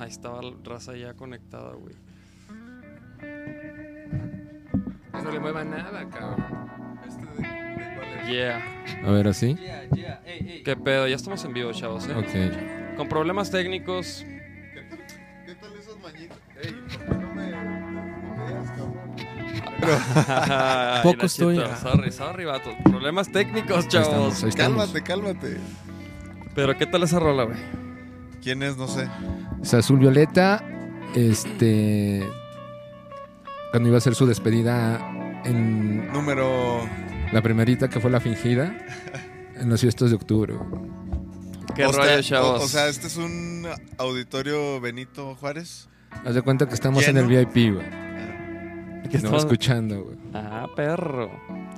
ahí estaba la raza ya conectada, güey. No le mueva nada, cabrón. Este de, de cuál es? Yeah. A ver, así. Yeah, yeah. Ey, ey. ¿Qué pedo? Ya estamos en vivo, chavos, ¿eh? Ok. Con problemas técnicos. ¿Qué tal esas mañitas? Ey, ¿por qué no me, no me veas, cabrón? Ay, Poco estoy. Sorry, sorry, vato. Problemas técnicos, Ahí chavos. estamos, ahí estamos. Cálmate, cálmate. Pero ¿qué tal esa rola, güey? ¿Quién es? No sé. Es azul violeta. Este. Cuando iba a hacer su despedida en Número. la primerita que fue la fingida. En los fiestas de octubre. güey. ¿Qué o rollo, sea, chavos? O, o sea, este es un auditorio Benito Juárez. Haz de cuenta que estamos en el VIP, güey. ¿Qué No, estamos- escuchando, güey. Ah, perro.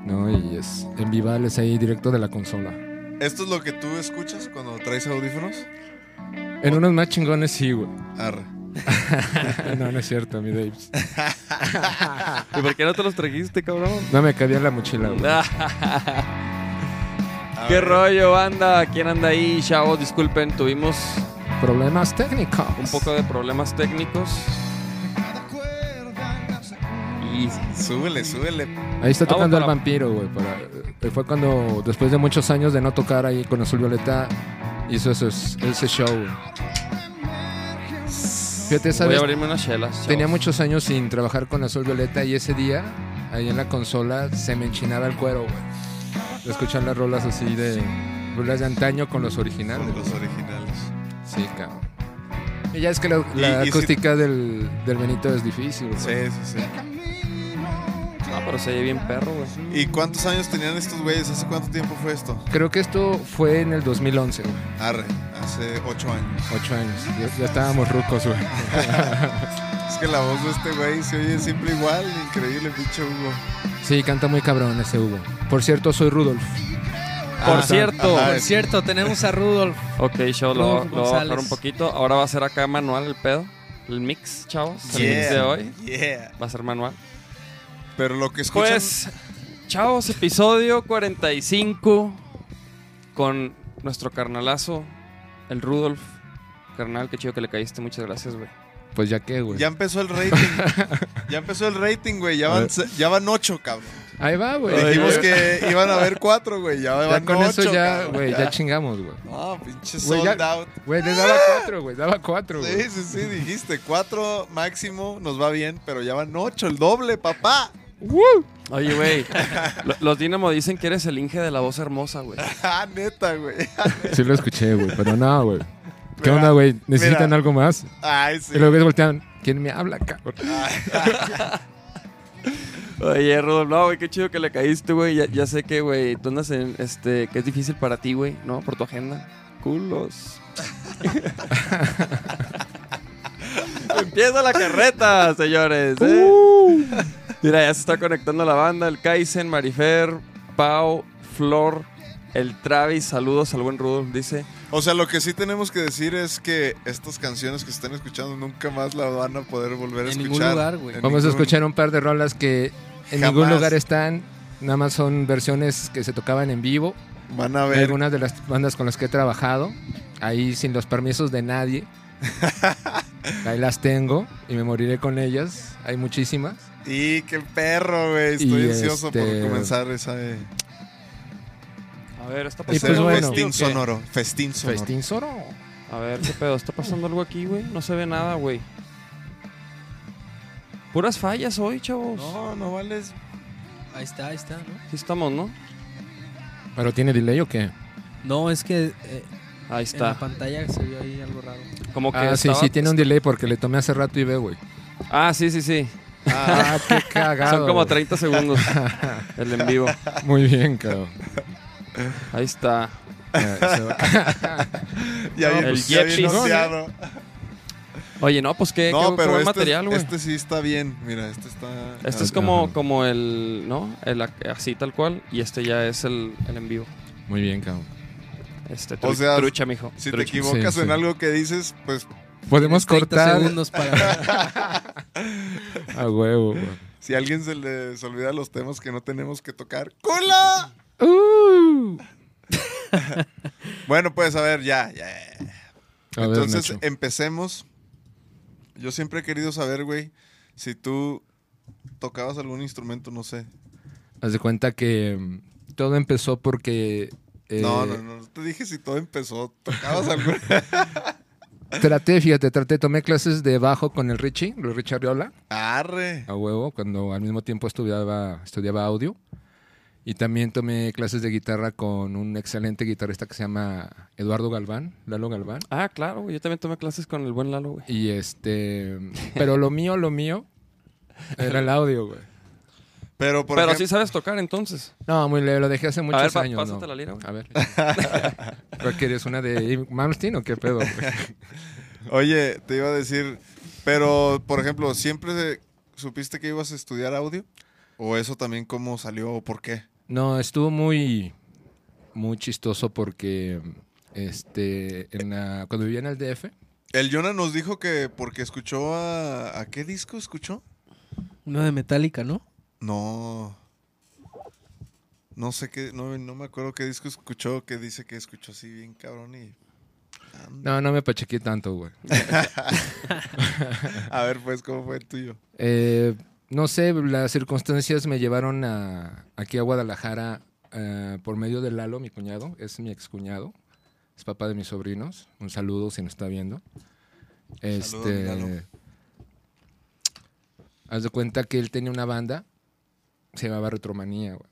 No, y es en Vivales ahí directo de la consola. ¿Esto es lo que tú escuchas cuando traes audífonos? En unos más chingones sí, güey. Arre. no, no es cierto, mi Daves. ¿Y por qué no te los trajiste, cabrón? No me cabía en la mochila, güey. ¿Qué ver. rollo, banda? ¿Quién anda ahí, chavos? Disculpen, tuvimos Problemas técnicos. un poco de problemas técnicos. Y Súbele, súbele. Ahí está tocando el vampiro, güey. para- eh, Fue cuando, después de muchos años de no tocar ahí con Azul Violeta, hizo esos- ese show, güey. Fíjate, esa voy a abrirme unas chelas. chavos. tenía muchos años sin trabajar con Azul Violeta y ese día, ahí en la consola, se me enchinaba el cuero, güey. Escuchar las rolas así de... Rolas de antaño con los originales. Con los originales. Sí, cabrón. Y ya es que la, la Y- y si- acústica del, del Benito es difícil, güey. Sí, sí, sí. Ah, pero se oye bien perro, güey. ¿Y cuántos años tenían estos güeyes? ¿Hace cuánto tiempo fue esto? Creo que esto fue en el 2011, güey. Arre, hace ocho años. Ocho años. Ya, ya estábamos rucos, güey. Es que la voz de este güey se oye siempre igual. Increíble, pinche Hugo. Sí, canta muy cabrón ese Hugo. Por cierto, soy Rudolf. Por Ah, cierto. ajá, Por cierto, tenemos a Rudolf. Ok, show, lo, voy a bajar un poquito. Ahora va a ser acá manual el pedo. El mix, chavos. El mix de hoy Yeah. va a ser manual. Pero lo que escuchan... Pues, chavos, episodio 45 con nuestro carnalazo, el Rudolf. Carnal, qué chido que le caíste. Muchas gracias, güey. Pues ya qué, güey. Ya empezó el rating. ya empezó el rating, güey. Ya van, ya van ocho, cabrón. Ahí va, güey. Dijimos Ya- que iban a haber cuatro, güey. Ya, Ya van con eso ocho, ya, cabrón. güey, ya chingamos, güey. No, pinche Güey, ya- sold out. Güey, le daba cuatro, güey. Daba cuatro, güey. Sí, sí, sí, dijiste. Cuatro máximo nos va bien, pero ya van ocho, el doble, papá. Oye, güey. lo- los Dinamo dicen que eres el Inge de la voz hermosa, güey. Ah, neta, güey. Sí lo escuché, güey. Pero no, güey. ¿Qué Mira, onda, güey? ¿Necesitan mira. algo más? Ay, sí. Y luego voltean. ¿Quién me habla, cabrón? Oye, Rudolf, no, güey, qué chido que le caíste, güey. Ya, ya sé que, güey, tú andas en, este, que es difícil para ti, güey, ¿no? Por tu agenda. Culos. Empieza la carreta, señores. ¿eh? Mira, ya se está conectando la banda. El Kaizen, Marifer, Pau, Flor, el Travis. Saludos al buen Rudolf, dice. O sea, lo que sí tenemos que decir es que estas canciones que están escuchando nunca más la van a poder volver a En escuchar. ningún lugar, güey. En Vamos a escuchar un par de rolas que en Jamás. ningún lugar están. Nada más son versiones que se tocaban en vivo. Van a de ver. algunas de las bandas con las que he trabajado. Ahí sin los permisos de nadie. Ahí las tengo y me moriré con ellas. Hay muchísimas. Y qué perro, güey. Estoy Y ansioso por este- comenzar esa, eh, A ver, está pues pasando bueno. algo aquí, festín sonoro. Festín sonoro. Festín Soro. A ver, ¿qué pedo? ¿Está pasando algo aquí, güey? No se ve nada, güey. Puras fallas hoy, chavos. No, no vales. Ahí está, ahí está, ¿no? Sí estamos, ¿no? ¿Pero tiene delay o qué? No, es que eh, Ahí en la está. pantalla se vio ahí algo raro. Como que Ah, sí, sí, tiene un delay porque le tomé hace rato y ve, güey. Ah, sí, sí, sí. Ah, qué cagado. Son como güey. 30 segundos el en vivo. Muy bien, cabrón. Ahí está. Ya No, bien, el ya bien Yepis. noteado. Oye, no, pues qué, No, qué- qué pero buen este, material, güey. este sí está bien. Mira, este está. Este es Ah, como, ajá. como el, ¿no? El así tal cual. Y este ya es el, el en vivo. Muy bien, cabrón. Este, O tru- sea, trucha, mijo. Si te equivocas Sí, en sí. algo que dices, pues Podemos Tienes 30 cortar segundos para... a huevo, güey. si a alguien se les olvida los temas que no tenemos que tocar, ¡culo! Uh. Bueno, pues a ver, ya, ya. A Entonces empecemos Yo siempre he querido saber, güey, si tú tocabas algún instrumento, no sé. Haz de cuenta que mm, todo empezó porque... eh, No, no, no. Te dije si todo empezó. ¿Tocabas algún? Traté, fíjate, traté, tomé clases de bajo con el Richie, el Richie Arriola, Arre. a huevo, cuando al mismo tiempo estudiaba, estudiaba audio. Y también tomé clases de guitarra con un excelente guitarrista que se llama Eduardo Galván, Lalo Galván. Ah, claro, güey. Yo también tomé clases con el buen Lalo, güey. Y este... Pero lo mío, lo mío, era el audio, güey. Pero, por Pero ejemplo, sí sabes tocar entonces. No, muy leve, lo dejé hace muchos a ver, pa- años. pásate ¿no? la lira, güey. A ver. ¿Cuál quieres? ¿Una de Malmsteen o qué pedo? güey? oye, te iba a decir, pero, por ejemplo, ¿siempre supiste que ibas a estudiar audio? ¿O eso también cómo salió o por qué? No, estuvo muy, muy chistoso porque este, en la- cuando vivía en el DF, El Jonah nos dijo que porque escuchó a... ¿A qué disco escuchó? Uno de Metallica, ¿no? No. No sé qué, no, no me acuerdo qué disco escuchó, que dice que escuchó así bien cabrón y... Anda. no, no me pachequé tanto, güey. A ver, pues, ¿cómo fue el tuyo? Eh, no sé, las circunstancias me llevaron a, aquí a Guadalajara eh, por medio de Lalo, mi cuñado, es mi excuñado, es papá de mis sobrinos. Un saludo si nos está viendo. Saludos, mi Lalo. Este, haz de cuenta que él tenía una banda, se llamaba Retromanía, güey.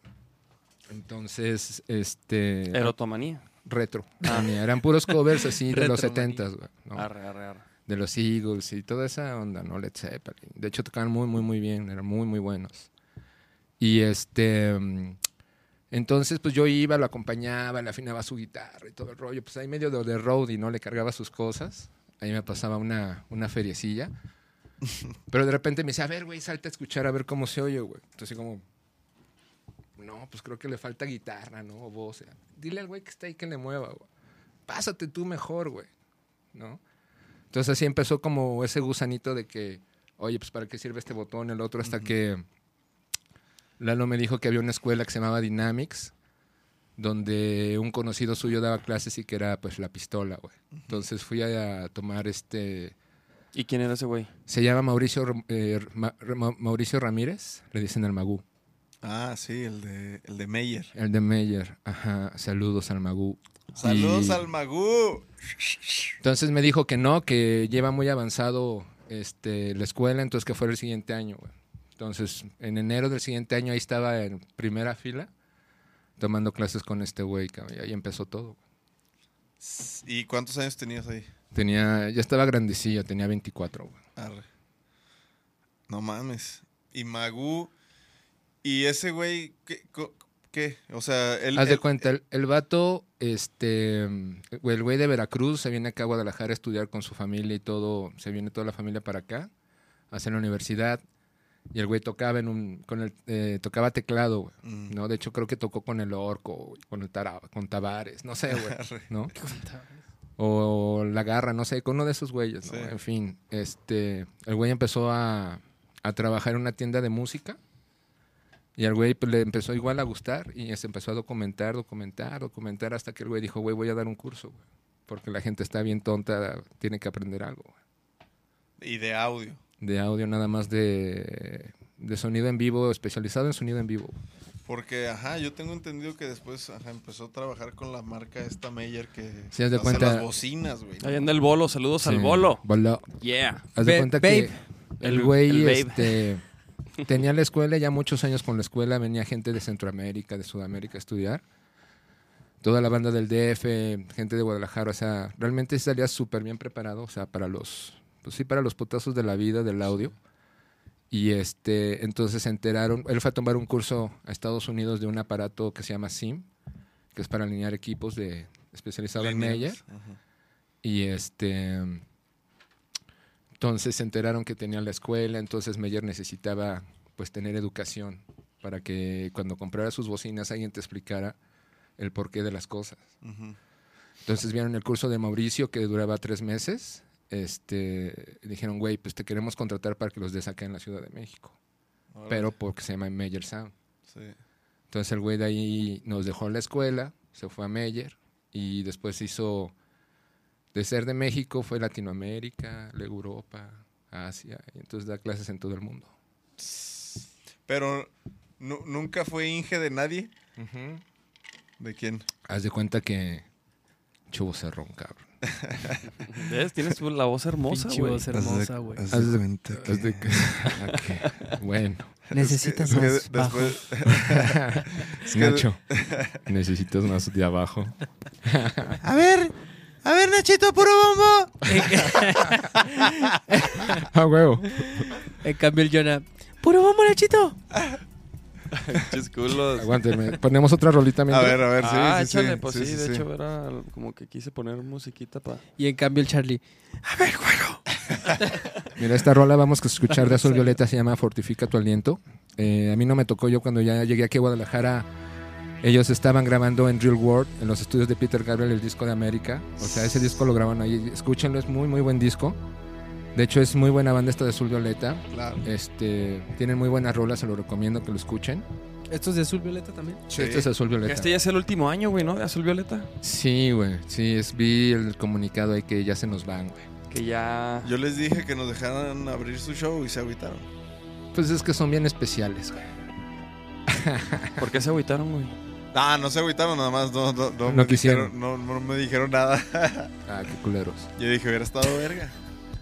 Entonces, este. Erotomanía. Retro. manía. Eran puros covers así de los Retromanía. 70 güey. ¿no? Arre, arre, arre. de los Eagles y toda esa onda, ¿no? Led Zeppelin. De hecho, tocaban muy, muy, muy bien, eran muy, muy buenos. Y este. Entonces, pues yo iba, lo acompañaba, le afinaba su guitarra y todo el rollo. Pues ahí medio de, de roadie, ¿no? Le cargaba sus cosas. Ahí me pasaba una, una feriecilla. Pero de repente me decía, a ver, güey, salta a escuchar a ver cómo se oye, güey. Entonces, como. No, pues creo que le falta guitarra, ¿no? O voz. Dile al güey que está ahí que le mueva, güey. Pásate tú mejor, güey. ¿No? Entonces así empezó como ese gusanito de que, oye, pues para qué sirve este botón, el otro, hasta que Lalo me dijo que había una escuela que se llamaba Dynamics, donde un conocido suyo daba clases y que era pues la pistola, güey. Entonces fui a, tomar este, ¿Y quién era ese güey? se llama Mauricio, eh, Ma- Ma- Mauricio Ramírez, le dicen al Magú, Ah, sí, el de, el de Meyer. el de Meyer, ajá, saludos al Magú. Saludos Y- al Magú. Entonces me dijo que no, que lleva muy avanzado este, la escuela, entonces que fuera el siguiente año, güey. Entonces, en enero del siguiente año ahí estaba en primera fila tomando clases con este güey, cabrón, y ahí empezó todo. ¿Y cuántos años tenías ahí? Tenía, ya estaba grandecillo, tenía 24, güey. Arre. No mames. Y Magú. ¿Y ese güey qué? qué? O sea, él. Haz de él- cuenta, el, el vato, este, güey, el güey de Veracruz se viene acá a Guadalajara a estudiar con su familia y todo, se viene toda la familia para acá, a hacer la universidad. Y el güey tocaba en un, con el, eh, tocaba teclado, güey. Mm. ¿no? De hecho, creo que tocó con el Orco, güey, con el Tara- con Tavares, no sé, güey, ¿no? O la Garra, no sé, con uno de esos güeyes, ¿no? Sí. En fin, este, el güey empezó a, a trabajar en una tienda de música y al güey pues, le empezó igual a gustar y se empezó a documentar, documentar, documentar hasta que el güey dijo, güey, voy a dar un curso, güey, porque la gente está bien tonta, tiene que aprender algo, güey. Y de audio. De audio nada más de, de sonido en vivo, especializado en sonido en vivo. Porque, ajá, yo tengo entendido que después ajá, empezó a trabajar con la marca esta Meyer que Sí, haz de hace cuenta- las bocinas, güey. Ahí anda el bolo. Saludos al bolo. Bolo. Yeah. Haz de Ba- cuenta babe. que El- güey el babe. este, tenía la escuela, ya muchos años con la escuela, venía gente de Centroamérica, de Sudamérica a estudiar. Toda la banda del DF, gente de Guadalajara, o sea, realmente salía súper bien preparado, o sea, para los, pues sí, para los putazos de la vida, del audio. Y este, entonces se enteraron, él fue a tomar un curso a Estados Unidos de un aparato que se llama SIM, que es para alinear equipos de especializado en. Meyer. Ajá. Y este. Entonces se enteraron que tenía la escuela, entonces Meyer necesitaba pues tener educación para que cuando comprara sus bocinas alguien te explicara el porqué de las cosas. Entonces vieron el curso de Mauricio que duraba tres meses. Este, dijeron, güey, pues te queremos contratar para que los des acá en la Ciudad de México. Pero porque se llama Meyer Sound. Sí. Entonces el güey de ahí nos dejó en la escuela, se fue a Meyer y después hizo, de ser de México, fue Latinoamérica, luego Europa, Asia. Y entonces da clases en todo el mundo. Pero nu- nunca fue Inge de nadie. ¿De quién? Haz de cuenta que chubo cerrón, cabrón. ¿Ves? Tienes la voz hermosa, güey. voz hermosa, güey. Haz Haz de cuenta Haz de Bueno, Necesitas Es que más bajo. después, Nacho, necesitas más de abajo. A ver, a ver, Nachito, puro bombo. Ah, huevo. en cambio, el Jonah, puro bombo, Nachito. Pinches culos. Aguánteme. Ponemos otra rolita A mientras. ver, a ver, sí, ah, sí, sí, échale, pues sí, sí, de sí. hecho era como que quise poner musiquita para... Y en cambio, el Charlie, Mira, esta rola vamos a escuchar de Azul Violeta se llama Fortifica tu aliento. Eh, a mí no me tocó yo cuando ya llegué aquí a Guadalajara. Ellos estaban grabando en Real World, en los estudios de Peter Gabriel, el disco de América. O sea, ese disco lo graban ahí. Escúchenlo, es muy, muy buen disco. De hecho, es muy buena banda esta de Azul Violeta. Claro. Este, tienen muy buenas rolas, se lo recomiendo que lo escuchen. ¿esto es de azul violeta también? Sí. Este es Azul Violeta. Este ya es el último año, güey, ¿no? De Azul Violeta. Sí, güey. Sí, es, vi el comunicado ahí que ya se nos van, güey. Que ya... Yo les dije que nos dejaran abrir su show y se agüitaron. Pues es que son bien especiales, güey. ¿Por qué se agüitaron, güey? Ah, no se agüitaron nada más. No, no, no, No me quisieron. dijeron- no, no me dijeron nada. Ah, qué culeros. Yo dije, hubiera estado verga.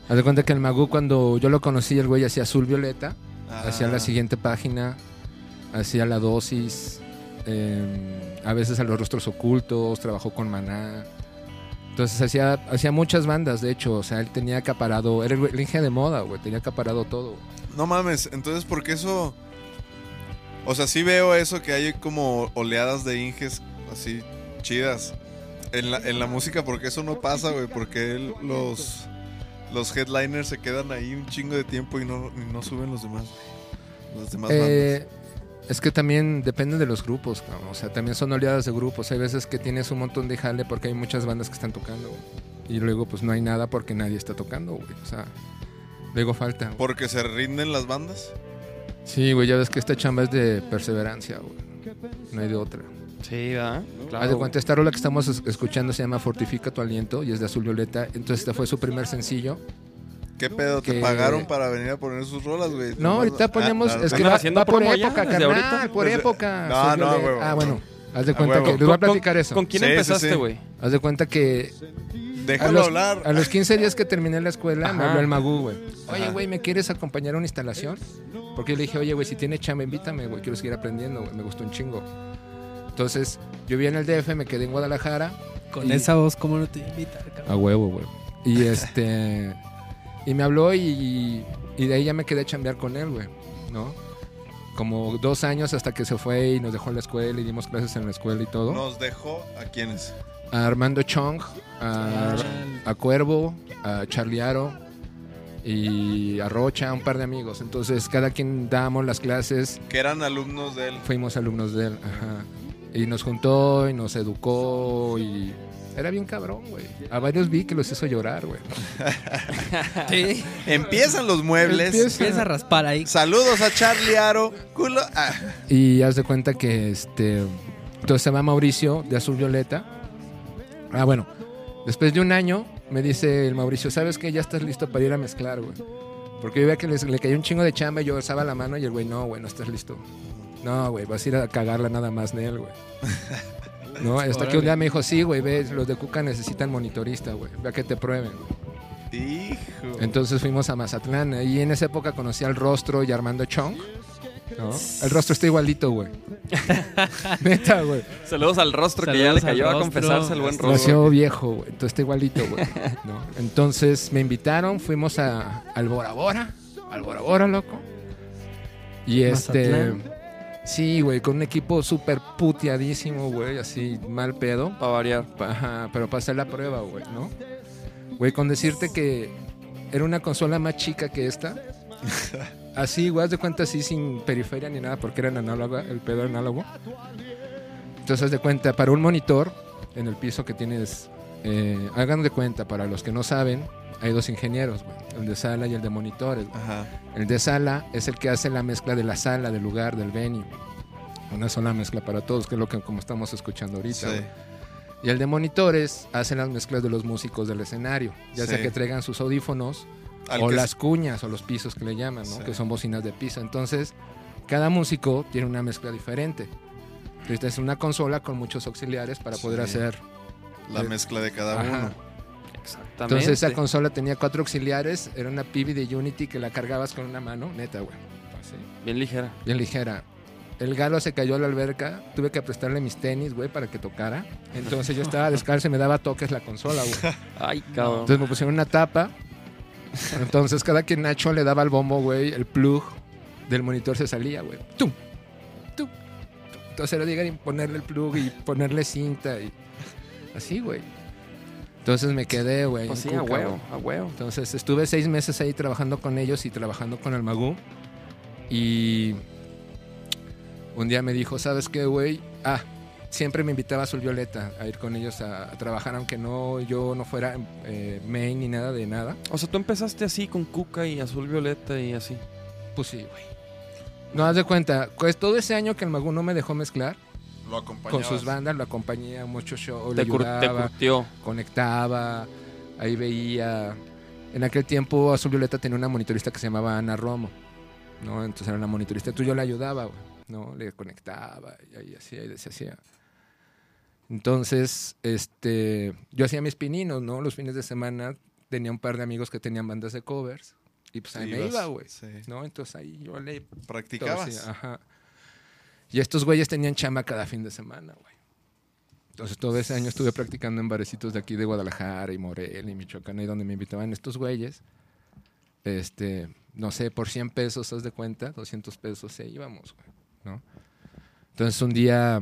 Haz de cuenta que el Magú, cuando yo lo conocí, el güey hacía azul violeta, hacía la Ah. siguiente página, hacía la dosis, eh, a veces a los rostros ocultos, trabajó con Maná. Entonces hacía, hacía muchas bandas, de hecho, o sea, él tenía acaparado, era el, el de moda, güey, tenía acaparado todo. No mames, entonces, ¿por qué eso? O sea, sí veo eso que hay como oleadas de Inges así chidas. En la, en la música, porque eso no pasa, güey? Porque él- los, los headliners se quedan ahí un chingo de tiempo y no, y no suben los demás. Las demás Eh, es que también depende de los grupos, cabrón, o sea, también son oleadas de grupos. Hay veces que tienes un montón de jale porque hay muchas bandas que están tocando. Y luego pues no hay nada porque nadie está tocando, güey. O sea, luego falta. ¿Porque se rinden las bandas? Sí, güey, ya ves que esta chamba es de perseverancia, güey. No hay de otra. Sí, ¿verdad? Haz de cuenta, esta rola que estamos es- escuchando se llama Fortifica tu aliento y es de Azul Violeta. Entonces este fue su primer sencillo. ¿Qué pedo? ¿Te Que- pagaron para venir a poner sus rolas, güey? No, ahorita ponemos... Ah, es que ¿Andan va, haciendo va por época, carnal, ahorita? por Desde- época. No, Azul no, huevo. Ah, bueno. Haz de cuenta que... Les voy a platicar eso. ¿Con quién Sí, empezaste, sí. güey? Haz de cuenta que a Déjalo los, hablar. a los 15 días que terminé la escuela, me habló el Magú, güey. Oye, güey, ¿me quieres acompañar a una instalación? Porque yo le dije, oye, güey, si tiene chamba, invítame, güey. Quiero seguir aprendiendo, güey. Me gustó un chingo. Entonces, yo vi en el DF, me quedé en Guadalajara. Con Y- esa voz, ¿cómo no te invitar, cabrón? A huevo, güey. Y este. y me habló y, y de ahí ya me quedé a chambear con él, güey. ¿No? Como dos años hasta que se fue y nos dejó en la escuela y dimos clases en la escuela y todo. Nos dejó a quienes. A Armando Chong, a, Cuervo, a Charlie Aro y a Rocha, un par de amigos. Entonces, cada quien dábamos las clases, Que eran alumnos de él. fuimos alumnos de él. Ajá. Y nos juntó y nos educó y. Era bien cabrón, güey. A varios vi que los hizo llorar, güey. Sí. Empiezan los muebles. Empieza. Empieza a raspar ahí. Saludos a Charlie Aro. Culo. Ah. Y haz de cuenta que este. Entonces se va Mauricio de Azul Violeta. Ah, bueno. Después de un año, me dice el Mauricio, ¿sabes qué? Ya estás listo para ir a mezclar, güey. Porque yo veía que les- le cayó un chingo de chamba y yo alzaba la mano y el güey, no, güey, no estás listo. No, güey, vas a ir a cagarla nada más en él, güey. No, hasta que un día me dijo, sí, güey, ves, los de Cuca necesitan monitorista, güey. Ve a que te prueben, güey. Hijo. Entonces fuimos a Mazatlán. Y en esa época conocí al rostro y Armando Chong. ¿No? El rostro está igualito, güey. Neta, güey. Saludos al rostro que ya le cayó a confesarse el buen rostro. Nació viejo, güey. Entonces está igualito, güey. ¿no? Entonces me invitaron, fuimos a, al Bora Bora. Al Bora Bora, loco. Y este. Sí, güey, con un equipo súper puteadísimo, güey, así mal pedo. Para variar. Pa- Ajá, pero pasé la prueba, güey, ¿no? Güey, con decirte que era una consola más chica que esta. Así, haz de cuenta así sin periferia ni nada porque era en el pedo análogo. Entonces, haz de cuenta, para un monitor en el piso que tienes, eh, hagan de cuenta, para los que no saben, hay dos ingenieros, güey, el de sala y el de monitores. Ajá. El de sala es el que hace la mezcla de la sala, del lugar, del venue. Una sola mezcla para todos, que es lo que como estamos escuchando ahorita. Sí. Y el de monitores hace las mezclas de los músicos del escenario. Ya sea que traigan sus audífonos Al o que las cuñas o los pisos que le llaman, ¿no? Sí. Que son bocinas de piso. Entonces, cada músico tiene una mezcla diferente. Entonces, es una consola con muchos auxiliares para poder Sí. hacer. la mezcla de cada Ajá. uno. Exactamente. Entonces, esa consola tenía cuatro auxiliares. Era una PB de Unity que la cargabas con una mano, neta, güey. Así. Bien ligera. Bien ligera. El galo se cayó a la alberca. Tuve que prestarle mis tenis, güey, para que tocara. Entonces yo estaba descalzo y me daba toques la consola, güey. Ay, cabrón. Entonces me pusieron una tapa. Entonces cada que Nacho le daba al bombo, güey, el plug del monitor se salía, güey. ¡Tum! ¡Tum! Entonces era llegar y ponerle el plug y ponerle cinta y así, güey. Entonces me quedé, güey. Pues a huevo, a huevo. Entonces estuve seis meses ahí trabajando con ellos y trabajando con el Magú. Y un día me dijo, ¿sabes qué, güey? Ah, siempre me invitaba a Azul Violeta a ir con ellos a, a trabajar, aunque no yo no fuera eh, main ni nada de nada. O sea, tú empezaste así con Cuca y Azul Violeta y así. Pues sí, güey. No, haz de cuenta, pues todo ese año que el Magú no me dejó mezclar Lo con sus bandas, lo acompañé a muchos shows, Te, le te ayudaba, curtió. conectaba, ahí veía. En aquel tiempo Azul Violeta tenía una monitorista que se llamaba Ana Romo, ¿no? Entonces era una monitorista, entonces yo le ayudaba, güey, ¿no? Le conectaba y ahí hacía y deshacía. Entonces, este, yo hacía mis pininos, ¿no? Los fines de semana tenía un par de amigos que tenían bandas de covers y pues ahí me Ibas, iba, güey, Sí. ¿no? Entonces ahí yo le Practicabas. todo, sí, ajá. Y estos güeyes tenían chamba cada fin de semana, güey. Entonces todo ese año estuve practicando en barecitos de aquí de Guadalajara y Morelia y Michoacán, ahí donde me invitaban estos güeyes. Este, no sé, por 100 pesos, haz de cuenta, 200 pesos, se íbamos, güey, ¿no? Entonces un día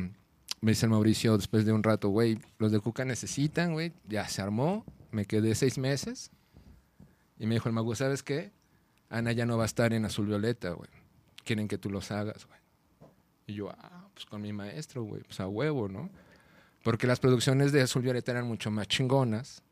me dice el Mauricio, después de un rato, güey, los de Cuca necesitan, güey, ya se armó, me quedé seis meses. Y me dijo el mago, ¿sabes qué? Ana ya no va a estar en Azul Violeta, güey. Quieren que tú los hagas, güey. Y yo, ah, pues con mi maestro, güey, pues a huevo, ¿no? Porque las producciones de Azul Violeta eran mucho más chingonas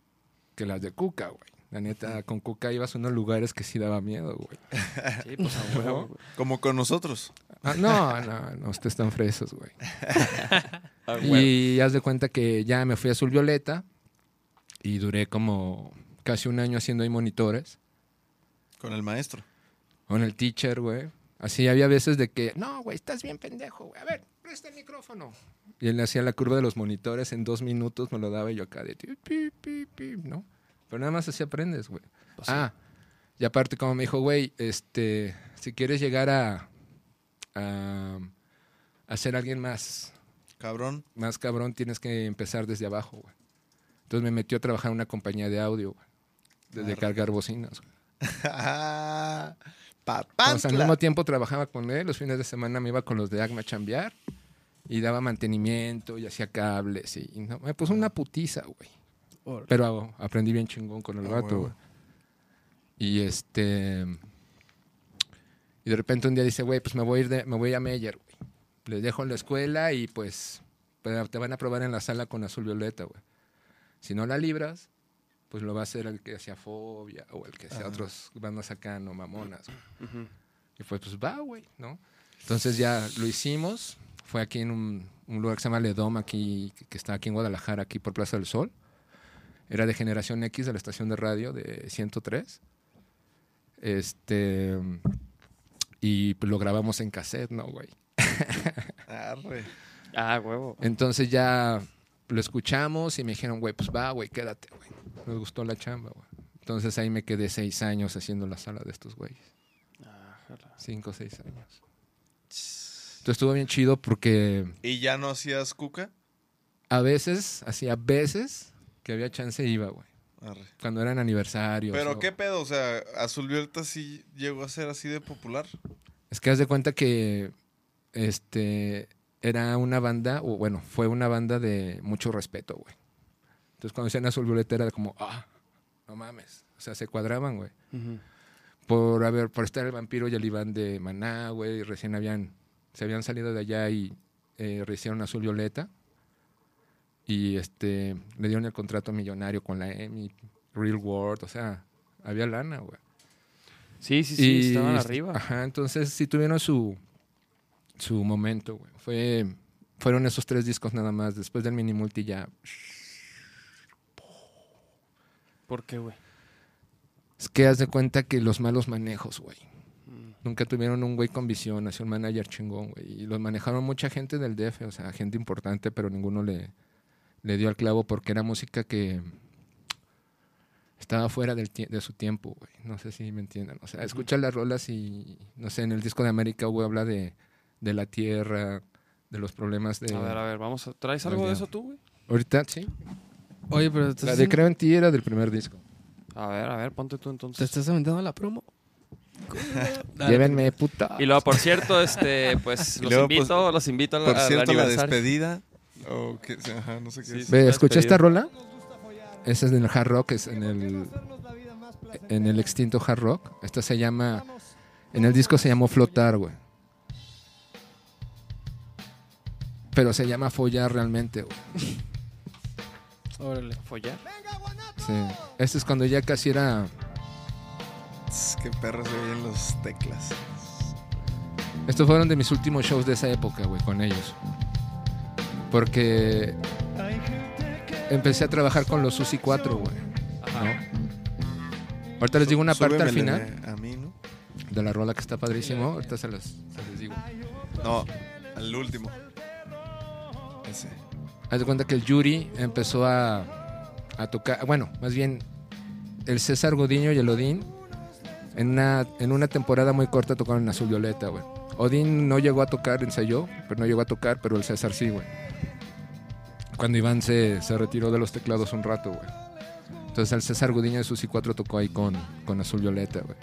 que las de Cuca, güey. La neta, con Cuca ibas a unos lugares que sí daba miedo, güey. Sí, pues a huevo. güey. Como con nosotros. Ah, no, no, no, ustedes están fresos, güey. A huevo. Y haz de cuenta que ya me fui a Azul Violeta y duré como casi un año haciendo ahí monitores Con el maestro. con el teacher, güey. Así había veces de que, no, güey, estás bien pendejo, güey. A ver, presta el micrófono. Y él le hacía la curva de los monitores en dos minutos, me lo daba y yo acá de pi, pi, pi, ¿no? Pero nada más así aprendes, güey. Pues sí. Ah, y aparte como me dijo, güey, este, si quieres llegar a, a, a ser alguien más, Cabrón. más cabrón, tienes que empezar desde abajo, güey. Entonces me metió a trabajar en una compañía de audio, güey. Desde Arre. cargar bocinas, güey. Sea, al mismo tiempo trabajaba con él, los fines de semana me iba con los de Agma a chambear y daba mantenimiento y hacía cables y y no, me puso una putiza, güey. Pero aprendí bien chingón con el Ah, vato, güey. Y este y de repente un día dice, güey, pues me voy a ir de, me voy a Meyer, güey. Les dejo en la escuela y pues te van a probar en la sala con azul violeta, güey. Si no la libras, pues lo va a hacer el que hacía fobia o el que hacía Ajá. otros bandas acá, no mamonas. Ujú. Y fue, pues va, güey, ¿no? Entonces ya lo hicimos. Fue aquí en un, un lugar que se llama Ledom, aquí, que está aquí en Guadalajara, aquí por Plaza del Sol. Era de generación X de la estación de radio de 103. Este. Y pues, lo grabamos en cassette, ¿no, güey? Arre. Ah, huevo. Entonces ya lo escuchamos y me dijeron, güey, pues va, güey, quédate, güey. Nos gustó la chamba, güey. Entonces ahí me quedé seis años haciendo la sala de estos güeyes. Ah, jala. Cinco o seis años. Entonces estuvo bien chido porque ¿Y ya no hacías cuca? a veces, así a veces, que había chance iba, güey. Arre. Cuando eran aniversarios. Pero o- qué pedo, o sea, Azul Violeta sí llegó a ser así de popular. Es que haz de cuenta que este era una banda, o bueno, fue una banda de mucho respeto, güey. Entonces cuando decían Azul Violeta era como, ah, no mames. O sea, se cuadraban, güey. Ujú. Por haber, por estar el vampiro y el Iván de Maná, güey. Recién habían, se habían salido de allá y eh, Azul Violeta. Y este, le dieron el contrato millonario con la EMI, Real World, o sea, había lana, güey. Sí, sí, sí, Y- estaban arriba. Ajá, entonces sí tuvieron su, su momento, güey. Fue, fueron esos tres discos nada más. Después del mini multi ya. ¿Por qué, güey? Es que haz de cuenta que los malos manejos, güey. Nunca tuvieron un güey con visión, así un manager chingón, güey. Y los manejaron mucha gente del DF, o sea, gente importante, pero ninguno le, le dio al clavo porque era música que estaba fuera del de su tiempo, güey. No sé si me entienden. O sea, escucha las rolas y, no sé, en el disco de América, güey, habla de, de la tierra, de los problemas de... A ver, a ver, vamos a... ¿Traes algo de eso tú, güey? Ahorita, sí. Oye, pero te La de Creo en ti era del primer disco. A ver, a ver, ponte tú ¿te entonces. estás aventando la promo. Llévenme, puta. Y luego, por cierto, este, pues los luego, invito, los invito al, Por al cierto, la despedida. O que, ajá, no sé qué Sí, es. sí. Ve, escucha esta rola. Esa es en el hard rock, es en el en el extinto hard rock. Esta se llama en el disco se llamó Flotar, güey. Pero se llama Follar realmente, güey. Órale. ¿Follar? Sí. Este es cuando ya casi era Qué perro se oyen los teclas. Estos fueron de mis últimos shows de esa época, güey, con ellos. Porque empecé a trabajar con los Susi 4, güey. Ajá. ¿no? Ahorita les digo una parte al final A mí, ¿no? de la rola que está padrísimo. Ahorita se los, se les digo. No, al último. Ese. Haz de cuenta que el Yuri empezó a, a tocar. Bueno, más bien, el César Godiño y el Odín en una, en una temporada muy corta tocaron en Azul Violeta, güey. Odín no llegó a tocar, ensayó, pero no llegó a tocar, pero el César sí, güey. Cuando Iván se, se retiró de los teclados un rato, güey. Entonces el César Gudiño de Susi 4 tocó ahí con, con Azul Violeta, güey.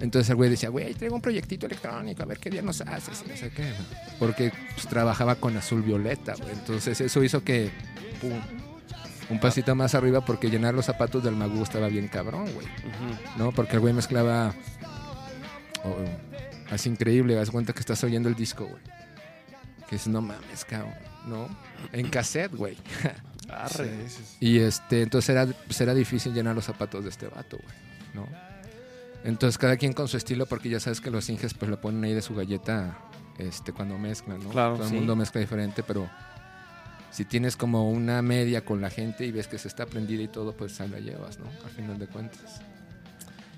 Entonces el güey decía, güey, traigo un proyectito electrónico, a ver qué día nos haces, y no sé qué. güey. Porque pues, trabajaba con Azul Violeta, güey. Entonces eso hizo que, pum, un pasito más arriba porque llenar los zapatos del Magu estaba bien cabrón, güey. ¿no? Porque el güey mezclaba. oh, increíble, haz cuenta que estás oyendo el disco, güey. Que es no mames, cabrón, ¿no? En cassette, güey. Arre. Sí, sí, sí. Y este, entonces era, pues era difícil llenar los zapatos de este vato, güey, ¿no? Entonces cada quien con su estilo, porque ya sabes que los inges pues lo ponen ahí de su galleta este, cuando mezclan, ¿no? Claro, Todo el mundo mezcla diferente, pero si tienes como una media con la gente y ves que se está prendida y todo, pues ahí la llevas, ¿no? Al final de cuentas.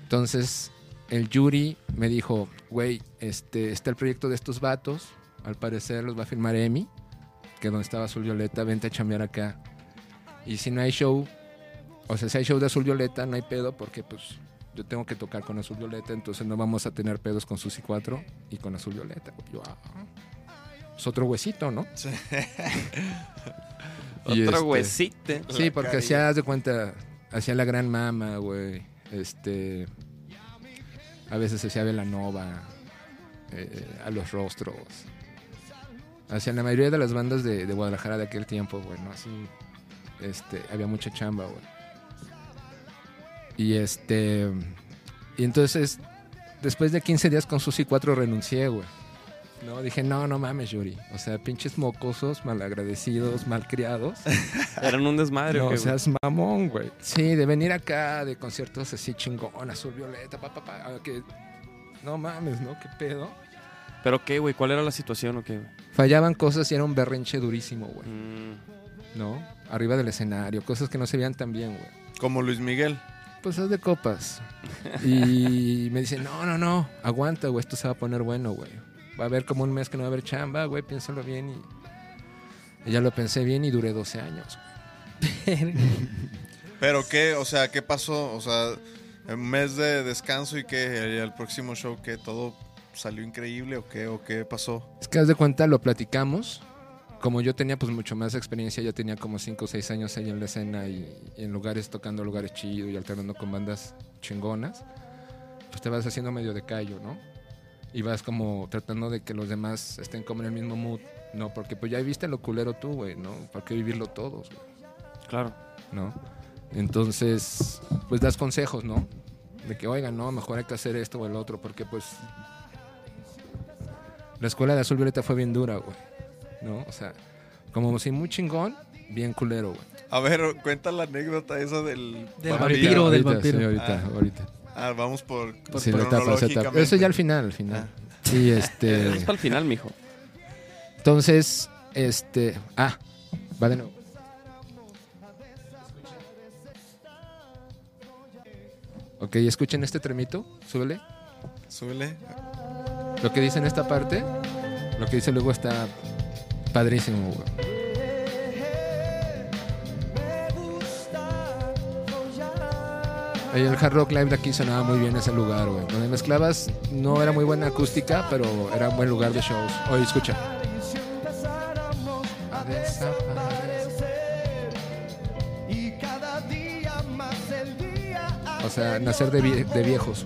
Entonces, el Yuri me dijo, güey, este, está el proyecto de estos vatos, al parecer los va a firmar Emi, que donde estaba Azul Violeta, vente a chambear acá. Y si no hay show, o sea, si hay show de Azul Violeta, no hay pedo, porque pues yo tengo que tocar con Azul Violeta, entonces no vamos a tener pedos con Susi 4 y con Azul Violeta. Yo, ah, es otro huesito, ¿no? Sí. Otro este- huesite. Sí, porque hacía, haz de cuenta, hacía la gran mama, güey. Este. A veces hacía Velanova, eh, a los rostros. Hacía la mayoría de las bandas de, de Guadalajara de aquel tiempo, güey, ¿no? Así. Este, había mucha chamba, güey. Y este. Y entonces, después de 15 días con Susi 4 renuncié, güey. No, dije, no, no mames, Yuri. O sea, pinches mocosos, malagradecidos, malcriados. Eran un desmadre, ¿o No, qué, o sea, güey? es mamón, güey. Sí, de venir acá de conciertos así chingón, azul violeta, pa, pa, pa, que no mames, ¿no? ¿Qué pedo? ¿Pero qué, güey? ¿Cuál era la situación o qué, güey? Fallaban cosas y era un berrinche durísimo, güey. Mm, ¿No? Arriba del escenario, cosas que no se veían tan bien, güey. Como Luis Miguel. Pues es de copas. Y me dice, no, no, no, aguanta, güey, esto se va a poner bueno, güey. Va a haber como un mes que no va a haber chamba, güey, piénsalo bien. Y, y ya lo pensé bien y duré 12 años. Pero qué, o sea, ¿qué pasó? O sea, un mes de descanso y que el próximo show que todo salió increíble o qué o qué pasó. Es que haz de cuenta, lo platicamos. Como yo tenía pues mucho más experiencia, ya tenía como 5 o 6 años ahí en la escena y, y en lugares tocando lugares chidos y alternando con bandas chingonas, pues te vas haciendo medio de callo, ¿no? Y vas como tratando de que los demás estén como en el mismo mood, ¿no? Porque pues ya viste lo culero tú, güey, ¿no? ¿Para qué vivirlo todos, güey? claro. ¿no? Entonces, pues das consejos, ¿no? De que, oigan, no, mejor hay que hacer esto o el otro, porque pues la escuela de Azul Violeta fue bien dura, güey, ¿no? O sea, como si muy chingón, bien culero, güey. A ver, cuenta la anécdota esa del, Del vampiro. vampiro, del vampiro. sí, ahorita, Ah. ahorita. Ah, vamos por, por Sí, la etapa, esa etapa. cronológicamente. Eso ya al final, al final. Y este, Es para el final, mijo. entonces, este, ah, va de nuevo. Ok, escuchen este tremito, súbele. Súbele. Lo que dice en esta parte, lo que dice luego está padrísimo, el Hard Rock Live de aquí sonaba muy bien ese lugar, güey. Donde mezclabas, no era muy buena acústica, pero era un buen lugar de shows. Oye, escucha. O sea, nacer de viejos.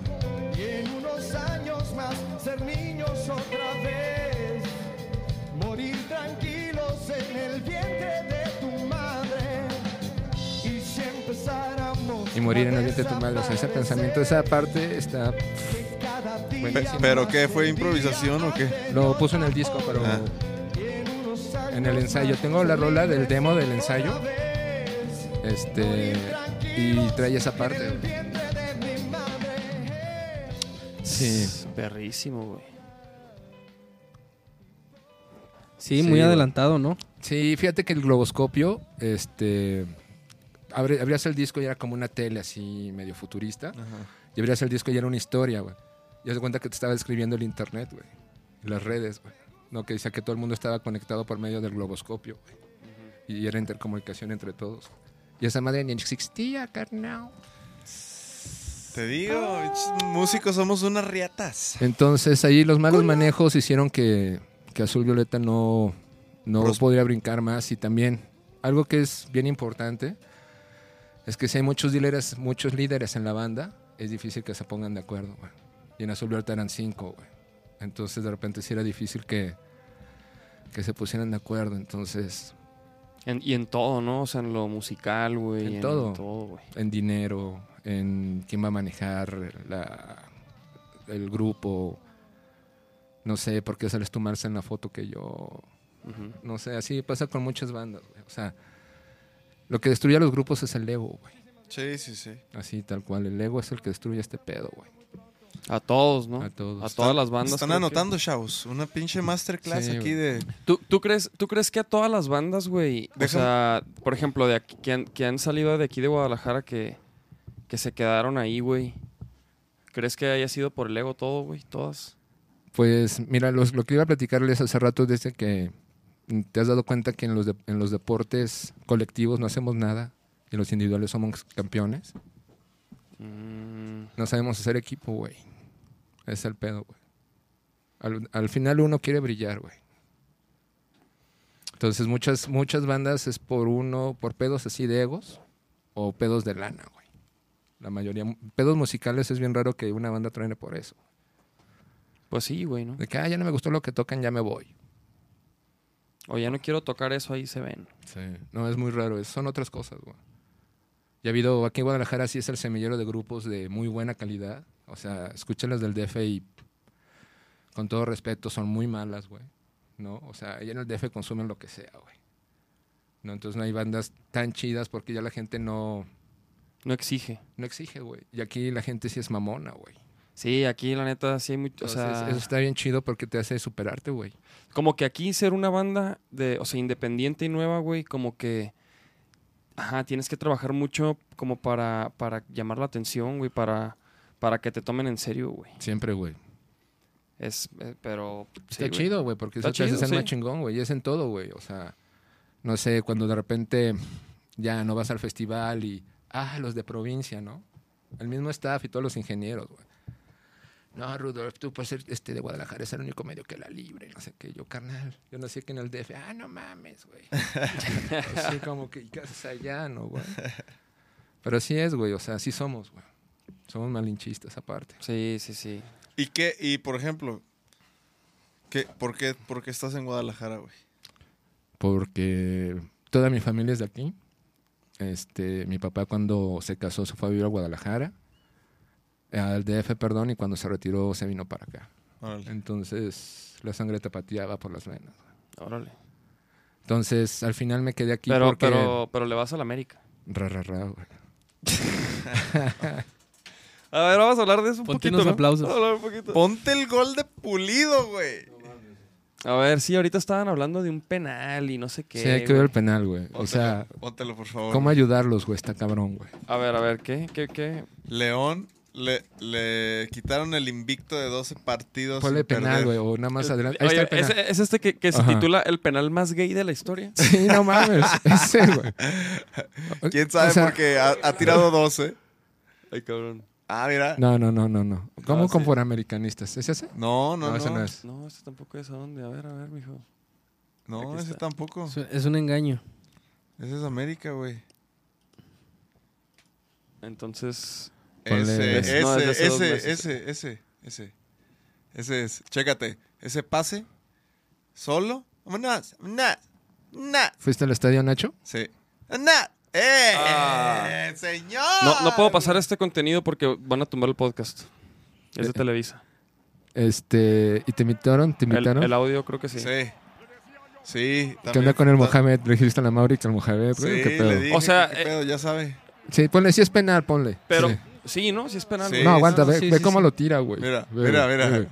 Morir en el vientre de tu madre. O sea, ese pensamiento, esa parte está... Pe- ¿Pero qué? ¿Fue improvisación o qué? Lo puso en el disco, pero Ah. en el ensayo. Tengo la rola del demo del ensayo. Este... Y trae esa parte. Sí. Perrísimo, güey. Sí, Sí, muy adelantado, ¿no? Sí, fíjate que el globoscopio, este, abrías el disco y era como una tele así medio futurista. Y abrías el disco y era una historia, güey. Y das cuenta que te estaba describiendo el internet, güey. Las redes, güey. No, que decía que todo el mundo estaba conectado por medio del globoscopio, güey. Y era intercomunicación entre todos. Y esa madre ni existía, carnal. Te digo, músicos somos unas riatas. Entonces ahí los malos manejos hicieron que, que Azul Violeta no, no Pros- podría brincar más. Y también algo que es bien importante es que si hay muchos líderes, muchos líderes en la banda, es difícil que se pongan de acuerdo. güey. Y en Azul Violeta eran cinco, güey. Entonces de repente sí era difícil que, que se pusieran de acuerdo. Entonces, En- y en todo, ¿no? O sea, en lo musical, güey. En todo. En todo, en dinero, en quién va a manejar la, el grupo. No sé por qué sales tú más en la foto que yo. No sé, así pasa con muchas bandas, güey. O sea, lo que destruye a los grupos es el ego, güey. Sí, sí, sí. Así, tal cual. El ego es el que destruye este pedo, güey. A todos, ¿no? A todos. A todas las bandas. Están creo que- anotando, chavos. Una pinche masterclass Sí, aquí güey. de. ¿Tú, tú crees, ¿Tú crees que a todas las bandas, güey? O sea, por ejemplo, de aquí, que, han, que han salido de aquí de Guadalajara que, que se quedaron ahí, güey. ¿Crees que haya sido por el ego todo, güey? Todas. Pues mira, los- lo que iba a platicarles hace rato es desde que te has dado cuenta que en los, de- en los deportes colectivos no hacemos nada y los individuales somos campeones. Mm, No sabemos hacer equipo, güey. Es el pedo, güey. Al, al final uno quiere brillar, güey. Entonces muchas, muchas bandas es por uno, por pedos así de egos o pedos de lana, güey. La mayoría, pedos musicales es bien raro que una banda truene por eso. pues sí, güey, ¿no? De que, ah, ya no me gustó lo que tocan, ya me voy. O ya no quiero tocar eso, ahí se ven. Sí. No, es muy raro. es- son otras cosas, güey. Ya ha habido, aquí en Guadalajara sí es el semillero de grupos de muy buena calidad. O sea, escúchalas del DF y con todo respeto son muy malas, güey. ¿No? O sea, allá en el DF consumen lo que sea, güey. ¿No? Entonces no hay bandas tan chidas porque ya la gente no, No exige. no exige, güey. Y aquí la gente sí es mamona, güey. Sí, aquí la neta sí hay mucho. O Entonces, sea, eso está bien chido porque te hace superarte, güey. como que aquí ser una banda de, o sea, independiente y nueva, güey, como que, ajá, tienes que trabajar mucho como para, para llamar la atención, güey, para, para que te tomen en serio, güey. Siempre, güey. Es, eh, pero, Está chido, güey, porque Está eso te hace chido, ser sí. más chingón, güey. Y es en todo, güey. O sea, no sé, cuando de repente ya no vas al festival y, ah, los de provincia, ¿no? El mismo staff y todos los ingenieros, güey. No, Rudolf, tú por ser este de Guadalajara es el único medio que la libre, no sé qué. Yo, carnal, yo nací aquí en el DF. Ah, no mames, güey. Así como que, ¿y qué haces allá, no, güey? Pero así es, güey. O sea, así somos, güey. Somos malinchistas aparte. Sí, sí, sí. ¿Y qué? Y por ejemplo, ¿qué, por, qué, ¿por qué estás en Guadalajara, güey? porque toda mi familia es de aquí. Este, mi papá cuando se casó se fue a vivir a Guadalajara, al DF, perdón, y cuando se retiró se vino para acá. Órale. Entonces la sangre tapatía va por las venas. Órale. Entonces al final me quedé aquí Pero, porque... pero, pero le vas a la América. Ra, ra, ra, güey. A ver, vamos a hablar de eso un Ponte poquito, unos ¿no? aplausos. Vamos a hablar un poquito. Ponte el gol de pulido, güey. A ver, sí, ahorita estaban hablando de un penal y no sé qué. sí, hay que ver el penal, güey. O sea, póntelo, por favor. ¿cómo ayudarlos, güey? Está cabrón, güey. A ver, a ver, ¿qué? ¿Qué? ¿Qué? León le, le quitaron el invicto de 12 partidos. Ponle sin penal, güey, o nada más adelante. Ahí Oye, está el penal. ¿es, es este que, que se titula El penal más gay de la historia. Sí, no mames. Ese, güey. ¿Quién sabe O sea, por qué ha, ha tirado 12? Ay, cabrón. Ah, mira. No, no, no, no, no. ¿Cómo Ah, con sí. por americanistas? ¿Es ese? No, no, No, no. ese no es. No, tampoco es a dónde. A ver, a ver, mijo. No, Aquí ese está. tampoco. Es un engaño. Ese es América, güey. Entonces, Ese, No, ese, ese, meses. ese, ese, ese. Ese es. Chécate. Ese pase. Solo. Vámonos. Vámonos. Vámonos. ¿Fuiste al estadio, Nacho? Sí. ¡Vámonos! ¡Eh! Ah. ¡Señor! no, no puedo pasar este contenido porque van a tumbar el podcast. Es de Eh, Televisa. Este, ¿y te invitaron? ¿Te invitaron? el audio creo que sí. Sí. Sí. ¿Qué onda con el Mohamed? ¿Le dijiste a la Maurix al Mohamed? Sí? ¿Qué pedo? le dije O sea, que qué eh, pedo, ya sabe. Sí, ponle, si es penal, ponle. Pero, Sí. Sí, ¿no? Sí es penal. Sí. güey. No, aguanta, no, ve, sí, ve sí, cómo sí. lo tira, güey. Mira, Ve, mira, mira. ve.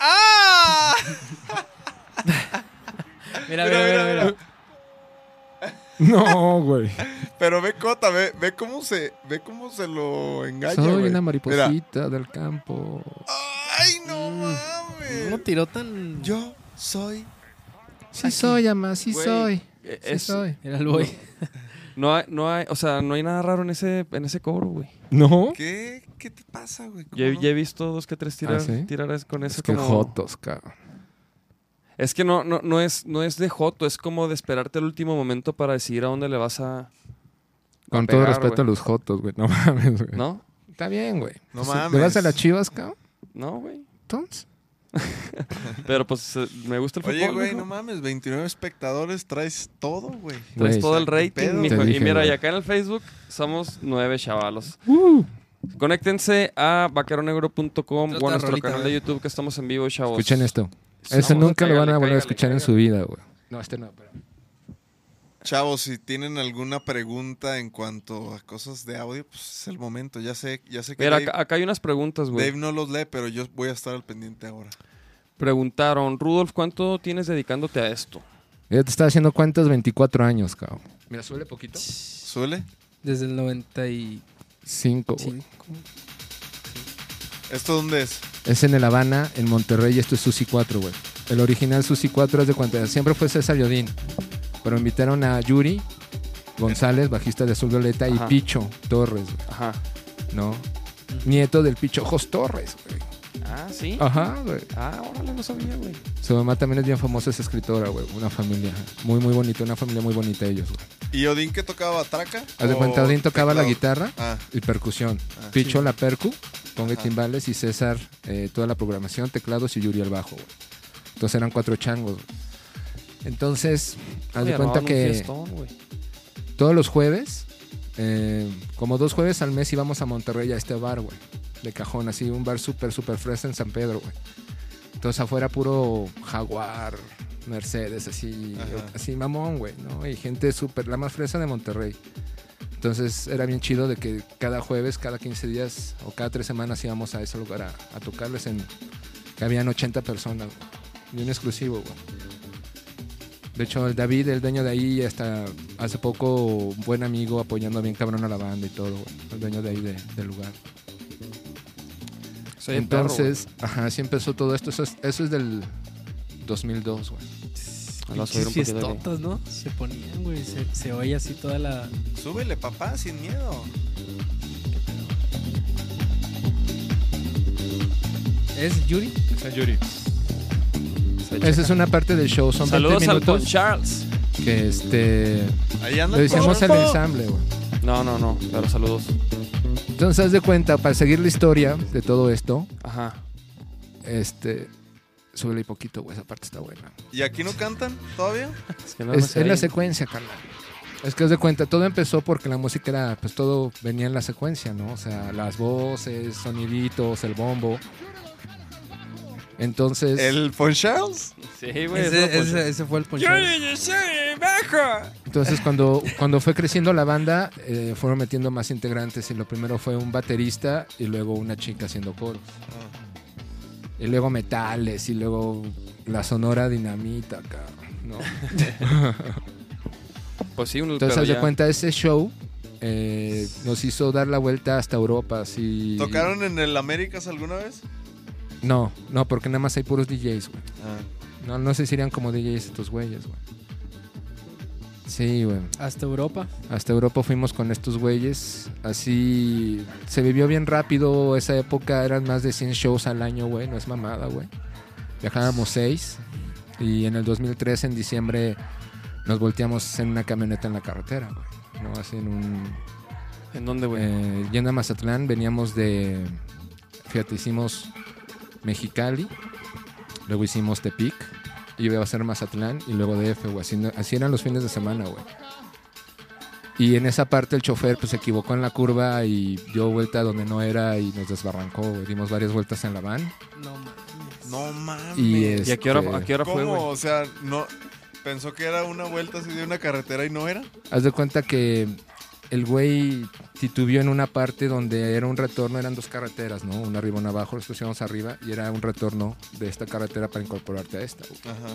¡Ah! Mira, Mira, mira, mira, mira, mira. No, güey. Pero ve Cota, ve, ve cómo se, ve cómo se lo engaña, Soy güey. una Mira. mariposita del campo. ¡Ay, no Mm. mames! No tiró tan. Yo soy. Sí soy, ama, sí Güey, soy. Eh, Sí es- soy. Era el boy. No, hay, no hay, o sea, no hay nada raro en ese, en ese cobro, güey. ¿No? ¿Qué? ¿Qué te pasa, güey? ¿Cómo Ya, no? ya he visto dos que tres tirar, ¿Ah, sí? tirar es- con eso Es que como... jotos, cabrón. Es que no, no, no, es, no es de joto, es como de esperarte el último momento para decidir a dónde le vas a... Con a todo pegar, respeto a los jotos, güey. No mames, güey. ¿No? Está bien, güey. No mames. ¿Le vas a las chivas, cabrón? No, güey. Entonces. Pero pues eh, me gusta el fútbol. Oye, güey, no mames, 29 espectadores, traes todo, güey. Traes Güey, todo el ¿qué rating, mijo. Y mira, y acá en el Facebook somos nueve chavalos. Uh, Conéctense a vaqueronegro.com o a nuestro rolita, canal de güey. YouTube que estamos en vivo, chavos. escuchen esto. Eso nunca lo van a volver a cáigale, escuchar en su vida, güey. No, este no, pero. Chavos, si tienen alguna pregunta en cuanto a cosas de audio, pues es el momento. Ya sé, ya sé que Mira, Dave, acá, hay unas preguntas, güey. Dave no los lee, pero yo voy a estar al pendiente ahora. Preguntaron, Rudolf, ¿cuánto tienes dedicándote a esto? Ya te estaba haciendo cuentas 24 años, cabrón. Mira, suele poquito. ¿Suele? Desde el 95. Cinco, güey. ¿Esto dónde es? Es en El Habana, en Monterrey, y esto es Susi 4, güey. El original Susi 4 es de cuenta. Siempre fue César Yodín. Pero invitaron a Yuri González, bajista de Azul Violeta, y. Picho Torres, güey, Ajá. ¿no? Nieto del Picho Ojos Torres, güey. Ah, sí. Ajá, güey. Ah, órale, no sabía, güey. Su mamá también es bien famosa, es escritora, güey. Una familia muy, muy bonita, una familia muy bonita ellos, güey. ¿Y Odín que tocaba batraca? Haz de ¿O cuenta, Odín tocaba la guitarra Ah, y percusión. Ah, Picho la percu, Ajá. timbales y César eh, toda la programación, teclados y Yuri el bajo, güey. Entonces eran cuatro changos, güey. Entonces, haz de cuenta un que fiestón, todos los jueves, eh, como dos jueves al mes íbamos a Monterrey a este bar, güey. De cajón, así, un bar súper, súper fresa en San Pedro, güey. Entonces afuera puro Jaguar, Mercedes, así, Ajá. así mamón, güey, ¿no? Y gente súper, la más fresa de Monterrey. Entonces era bien chido de que cada jueves, cada 15 días o cada tres semanas íbamos a ese lugar a, a tocarles en... que habían 80 personas, güey. Bien exclusivo, güey. De hecho, el David, el dueño de ahí, hasta hace poco un buen amigo apoyando bien cabrón a la banda y todo, güey. El dueño de ahí de- del lugar. Soy el perro, Entonces, ajá, así empezó todo esto. Eso es, eso es del 2002, güey. Pinches fiestotas, ¿no? Se ponían, güey. Se, se oye así toda la. súbele, papá, sin miedo. ¿Es Yuri? Yuri. Esa es una parte del show. Son 20 Saludos al minutos Pon Charles. que este... Ahí anda. Decíamos el Poncho. ensamble, güey. No, no, no, pero saludos. Entonces, haz de cuenta, para seguir la historia de todo esto, Ajá. este... Súbele un poquito, güey. Esa parte está buena. ¿Y aquí no cantan todavía? Es que no Es, sé es la secuencia, carnal. Es que haz de cuenta, todo empezó porque la música era, pues todo venía en la secuencia, ¿no? O sea, las voces, soniditos, el bombo. Entonces, ¿El Charles? Sí, güey. Ese, pues, ese, ese fue el poncho. entonces cuando, cuando fue creciendo la banda, eh, fueron metiendo más integrantes y lo primero fue un baterista y luego una chica haciendo coros. Y luego metales y luego la sonora dinamita, cabrón, ¿no? Pues sí, un Entonces, de cuenta, ese show eh, nos hizo dar la vuelta hasta Europa. Así... ¿Tocaron en el Américas alguna vez? No, no, porque nada más hay puros DJs, güey. Ah. No, no sé si irían como DJs estos güeyes, güey. Sí, güey. Hasta Europa. Hasta Europa fuimos con estos güeyes. Así se vivió bien rápido. Esa época eran más de 100 shows al año, güey. No es mamada, güey. Viajábamos seis. Y en el 2003, en diciembre, nos volteamos en una camioneta en la carretera, güey. ¿No? Así en un. ¿En dónde, güey? Eh, yendo a Mazatlán, veníamos de. Fíjate, hicimos Mexicali. Luego hicimos Tepic. Y iba a ser Mazatlán. Y luego DF, güey. Así, eran los fines de semana, güey. Y en esa parte el chofer pues se equivocó en la curva y dio vuelta donde no era y nos desbarrancó, güey. Dimos varias vueltas en la van. No mames. No mames. Y, ¿Y a qué hora, este, a qué hora fue. O sea, no. Pensó que era una vuelta así de una carretera y no era. Haz de cuenta que el güey titubió en una parte donde era un retorno, eran dos carreteras, ¿no? Una arriba, una abajo, nosotros íbamos arriba y era un retorno de esta carretera para incorporarte a esta, güey. Ajá.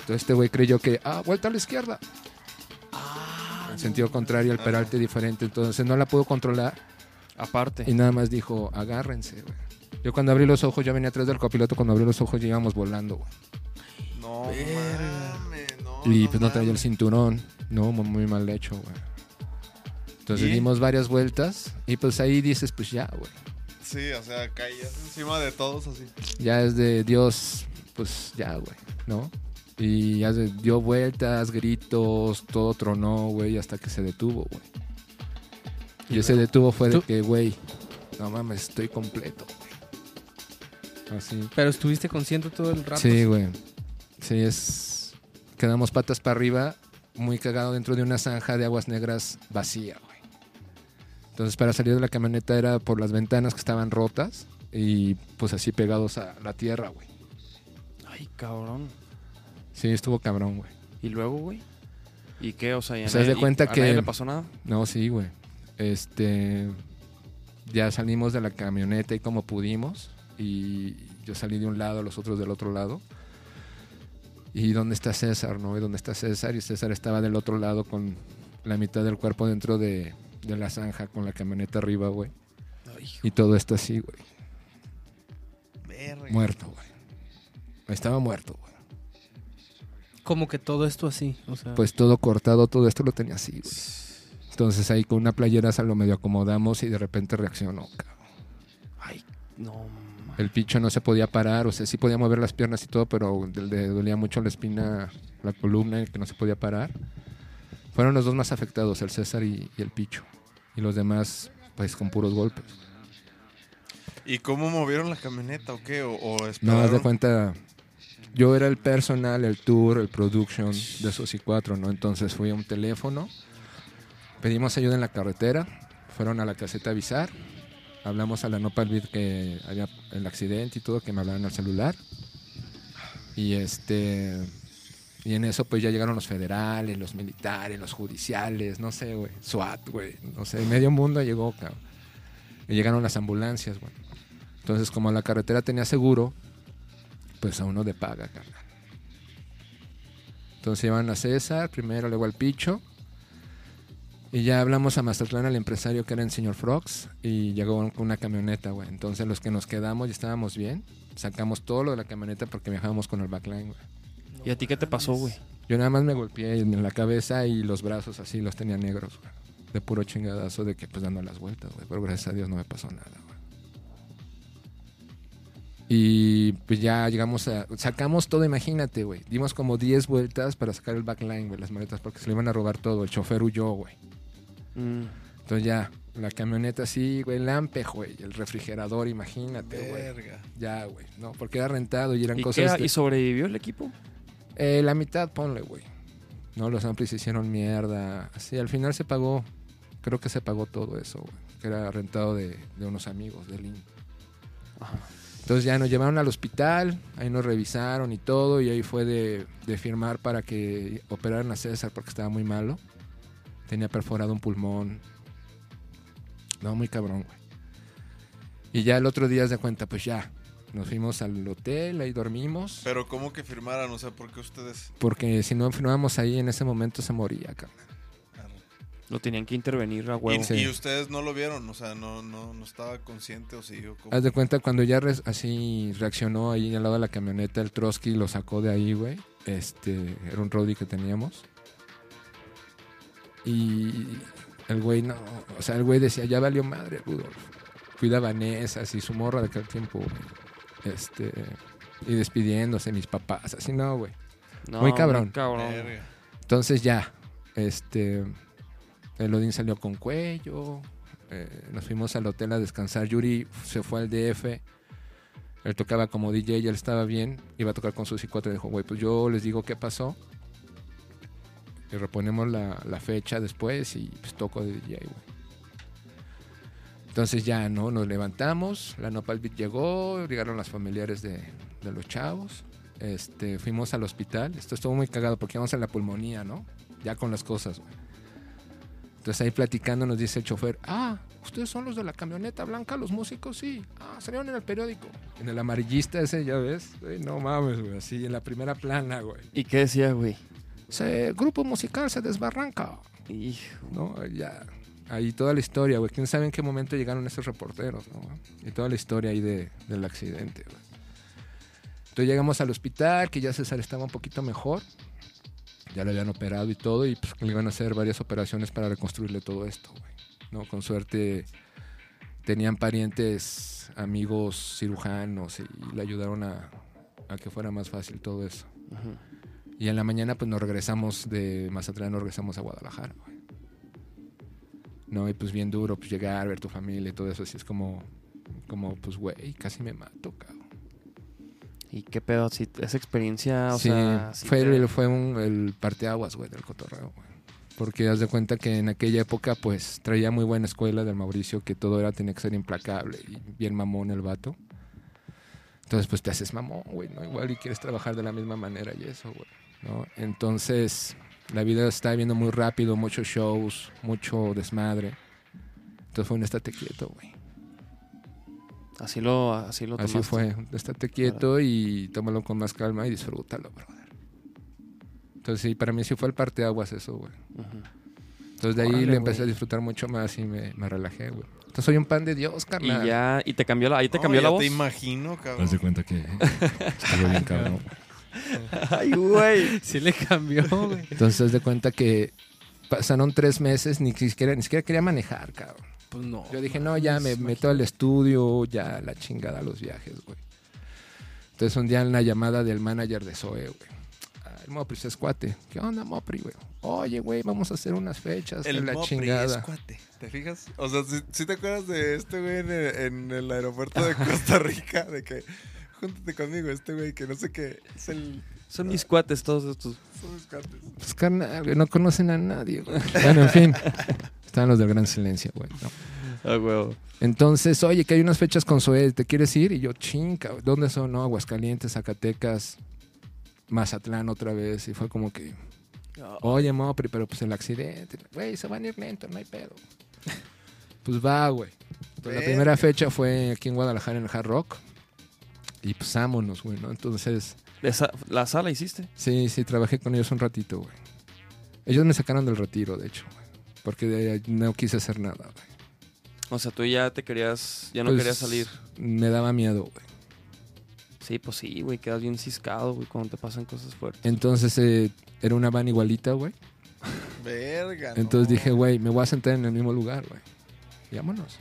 Entonces este güey creyó que, ah, vuelta a la izquierda. en sentido contrario, el peralte diferente, entonces no la pudo controlar Aparte. y nada más dijo, agárrense, güey. Yo cuando abrí los ojos, ya venía atrás del copiloto, cuando abrí los ojos ya íbamos volando, güey. No mames, no. Y pues no traía el cinturón, no, muy, muy mal hecho, güey. Entonces ¿Y? dimos varias vueltas y pues ahí dices, pues ya, güey. Sí, o sea, caías encima de todos así. Ya es de Dios, pues ya, güey, ¿no? Y ya se dio vueltas, gritos, todo tronó, güey, hasta que se detuvo, güey. Y ese detuvo fue de que, güey, no mames, estoy completo, güey. Así. Pero estuviste consciente todo el rato. Sí, güey. Sí, es. Quedamos patas para arriba, muy cagado dentro de una zanja de aguas negras vacía, güey. Entonces, para salir de la camioneta era por las ventanas que estaban rotas y pues así pegados a la tierra, güey. Ay, cabrón. Sí, estuvo cabrón, güey. ¿Y luego, güey? ¿Y qué? O sea, ¿y a O sea, haz de nadie- cuenta a que- nadie le pasó nada? No, sí, güey. Este. Ya salimos de la camioneta y como pudimos. Y yo salí de un lado, los otros del otro lado. ¿Y dónde está César, no? ¿Y dónde está César? Y César estaba del otro lado con la mitad del cuerpo dentro de, de la zanja con la camioneta arriba, güey. Y todo esto así, güey. Verga. Muerto, güey. Estaba muerto, güey. Como que todo esto así. O sea, Pues todo cortado, todo esto lo tenía así, güey. Entonces ahí con una playera se lo medio acomodamos y de repente reaccionó, cabrón. Ay, no. El picho no se podía parar, o sea, sí podía mover las piernas y todo, pero le, dolía mucho la espina, la columna, que no se podía parar. Fueron los dos más afectados, el César y, y el picho. Y los demás, pues con puros golpes. ¿Y cómo movieron la camioneta o qué? ¿O, o No, esperaron? haz de cuenta, yo era el personal, el tour, el production de esos y cuatro, ¿no? Entonces fui a un teléfono, pedimos ayuda en la carretera, fueron a la caseta a avisar, hablamos a la Nopal que había el accidente y todo, que me hablaban al celular. Y este y en eso pues ya llegaron los federales, los militares, los judiciales, no sé, güey, SWAT, güey, no sé, medio mundo llegó, cabrón. Y llegaron las ambulancias, güey. Entonces, como la carretera tenía seguro, pues a uno de paga, carnal. Entonces llevan a César, primero, luego al Picho. Y ya hablamos a Mazatlán, al empresario que era el señor Frogs, y llegó con una camioneta, güey. Entonces los que nos quedamos y estábamos bien, sacamos todo lo de la camioneta porque viajábamos con el backline, güey. ¿Y a ti qué te pasó, güey? Yo nada más me golpeé en la cabeza y los brazos así los tenía negros, güey. De puro chingadazo de que pues dando las vueltas, güey. Pero gracias a Dios no me pasó nada, güey. Y pues ya llegamos a... Sacamos todo, imagínate, güey. Dimos como 10 vueltas para sacar el backline, güey, las maletas, porque se le iban a robar todo. El chofer huyó, güey. Mm. Entonces ya, la camioneta así, güey, el ampe, güey. El refrigerador, imagínate, güey. Verga. Ya, güey. No, porque era rentado y eran ¿Y, cosas... qué? de- ¿Y sobrevivió el equipo? Eh, la mitad, ponle, güey. No, los amplis se hicieron mierda. Así, al final se pagó. Creo que se pagó todo eso, güey. Que era rentado de, de unos amigos de Lin. Ajá. Entonces ya nos llevaron al hospital, ahí nos revisaron y todo, y ahí fue de, de firmar para que operaran a César porque estaba muy malo. Tenía perforado un pulmón. No, muy cabrón, güey. Y ya el otro día de cuenta, pues ya. Nos fuimos al hotel, ahí dormimos. Pero ¿cómo que firmaran? O sea, ¿por qué ustedes? Porque si no firmábamos ahí en ese momento se moría, carnal. Lo tenían que intervenir a Y, huevo. Sí. y ustedes no lo vieron, o sea, no, no, no estaba consciente o sí. O cómo? Haz de cuenta cuando ya re- así reaccionó ahí al lado de la camioneta, el Trotsky lo sacó de ahí, güey. Este, era un roadie que teníamos. Y el güey no, o sea, el güey decía, ya valió madre, Rudolf. Cuida a Vanessa, así su morra de aquel tiempo, güey. Este, y despidiéndose mis papás, así no, güey. No, muy cabrón. cabrón. Verga. Entonces ya, este, el Odín salió con cuello, eh, nos fuimos al hotel a descansar, Yuri se fue al DF, él tocaba como DJ, ya él estaba bien, iba a tocar con sus cuatro y dijo, güey, pues yo les digo qué pasó, y reponemos la, la fecha después y pues toco de DJ, güey. Entonces ya, ¿no? Nos levantamos, la Nopal Beat llegó, llegaron las familiares de, de los chavos, este, fuimos al hospital. Esto estuvo muy cagado porque íbamos a la pulmonía, ¿no? Ya con las cosas, güey. Entonces ahí platicando nos dice el chofer, ah, ustedes son los de la camioneta blanca, los músicos, sí. Ah, salieron en el periódico. En el amarillista ese, ya ves. Güey, no mames, güey, así en la primera plana, güey. ¿Y qué decía, güey? Se, grupo musical se desbarranca. Hijo. ¿no? Ya, ahí toda la historia, güey. ¿Quién sabe en qué momento llegaron esos reporteros, no? Y toda la historia ahí de, del accidente, güey. Entonces llegamos al hospital, que ya César estaba un poquito mejor. Ya lo habían operado y todo, y pues le iban a hacer varias operaciones para reconstruirle todo esto, güey. ¿No? Con suerte tenían parientes, amigos cirujanos y le ayudaron a, a que fuera más fácil todo eso. Y en la mañana pues nos regresamos de Mazatlán, nos regresamos a Guadalajara, güey. No, y pues bien duro, pues llegar, ver tu familia y todo eso, así es como, como pues güey, casi me mato, cabrón. ¿Y qué pedo? Si esa experiencia, o sí, sea... sí fue, te- el, fue un, el parteaguas, güey, del cotorreo, güey. Porque haz de cuenta que en aquella época pues traía muy buena escuela del Mauricio, que todo era, tenía que ser implacable y bien mamón el vato. Entonces pues te haces mamón, güey, ¿no? Igual y quieres trabajar de la misma manera y eso, güey, ¿no? Entonces la vida está viendo muy rápido, muchos shows, mucho desmadre. Entonces fue un estate quieto, güey. Así lo, así lo Así tomaste. fue, estate quieto y tómalo con más calma y disfrútalo, brother. Entonces sí, para mí sí fue el parteaguas eso, güey. Entonces de ahí Órale, le empecé a disfrutar mucho más y me, me relajé, güey. Entonces soy un pan de Dios, Y carnal. ya, y te cambió la, ahí te No, cambió ya la voz. te imagino, cabrón. Haz de cuenta que estuve bien cabrón. Ay, güey. Sí le cambió, güey. Entonces de cuenta que pasaron tres meses, ni siquiera, ni siquiera quería manejar, cabrón. Pues no. Yo dije, no, ya me meto al estudio, ya la chingada a los viajes, güey. Entonces un día en la llamada del manager de Zoe, güey. Ah, El Mopri es cuate. ¿Qué onda, Mopri, güey? Oye, güey, vamos a hacer unas fechas. El la Mopri chingada. es cuate. ¿Te fijas? O sea, ¿sí, te acuerdas de este güey en el, en el aeropuerto de Costa Rica? De que, júntate conmigo, este güey, que no sé qué, es el... Son mis cuates todos estos. Son mis cuates. Pues carnal, güey, no conocen a nadie, güey. Bueno, en fin. Estaban los del gran silencio, güey. ¿no? Ah, huevo. Entonces, oye, que hay unas fechas con Zoe, ¿te quieres ir? Y yo, chinga, ¿dónde son? No, Aguascalientes, Zacatecas, Mazatlán otra vez. Y fue como que, oye, Mopri, pero pues el accidente. Güey, se van a ir lento, no hay pedo. Pues va, güey. Pues la primera fecha fue aquí en Guadalajara, en el Hard Rock. Y pues vámonos, güey, ¿no? Entonces, Esa- ¿La sala hiciste? sí, sí, trabajé con ellos un ratito, güey. Ellos me sacaron del retiro, de hecho, güey. Porque de no quise hacer nada, güey. O sea, tú ya te querías, ya no Pues, querías salir. Me daba miedo, güey. Sí, pues sí, güey, quedas bien ciscado, güey, cuando te pasan cosas fuertes. Entonces eh, era una van igualita, güey. Verga, no. Entonces dije, güey, me voy a sentar en el mismo lugar, güey. Y vámonos.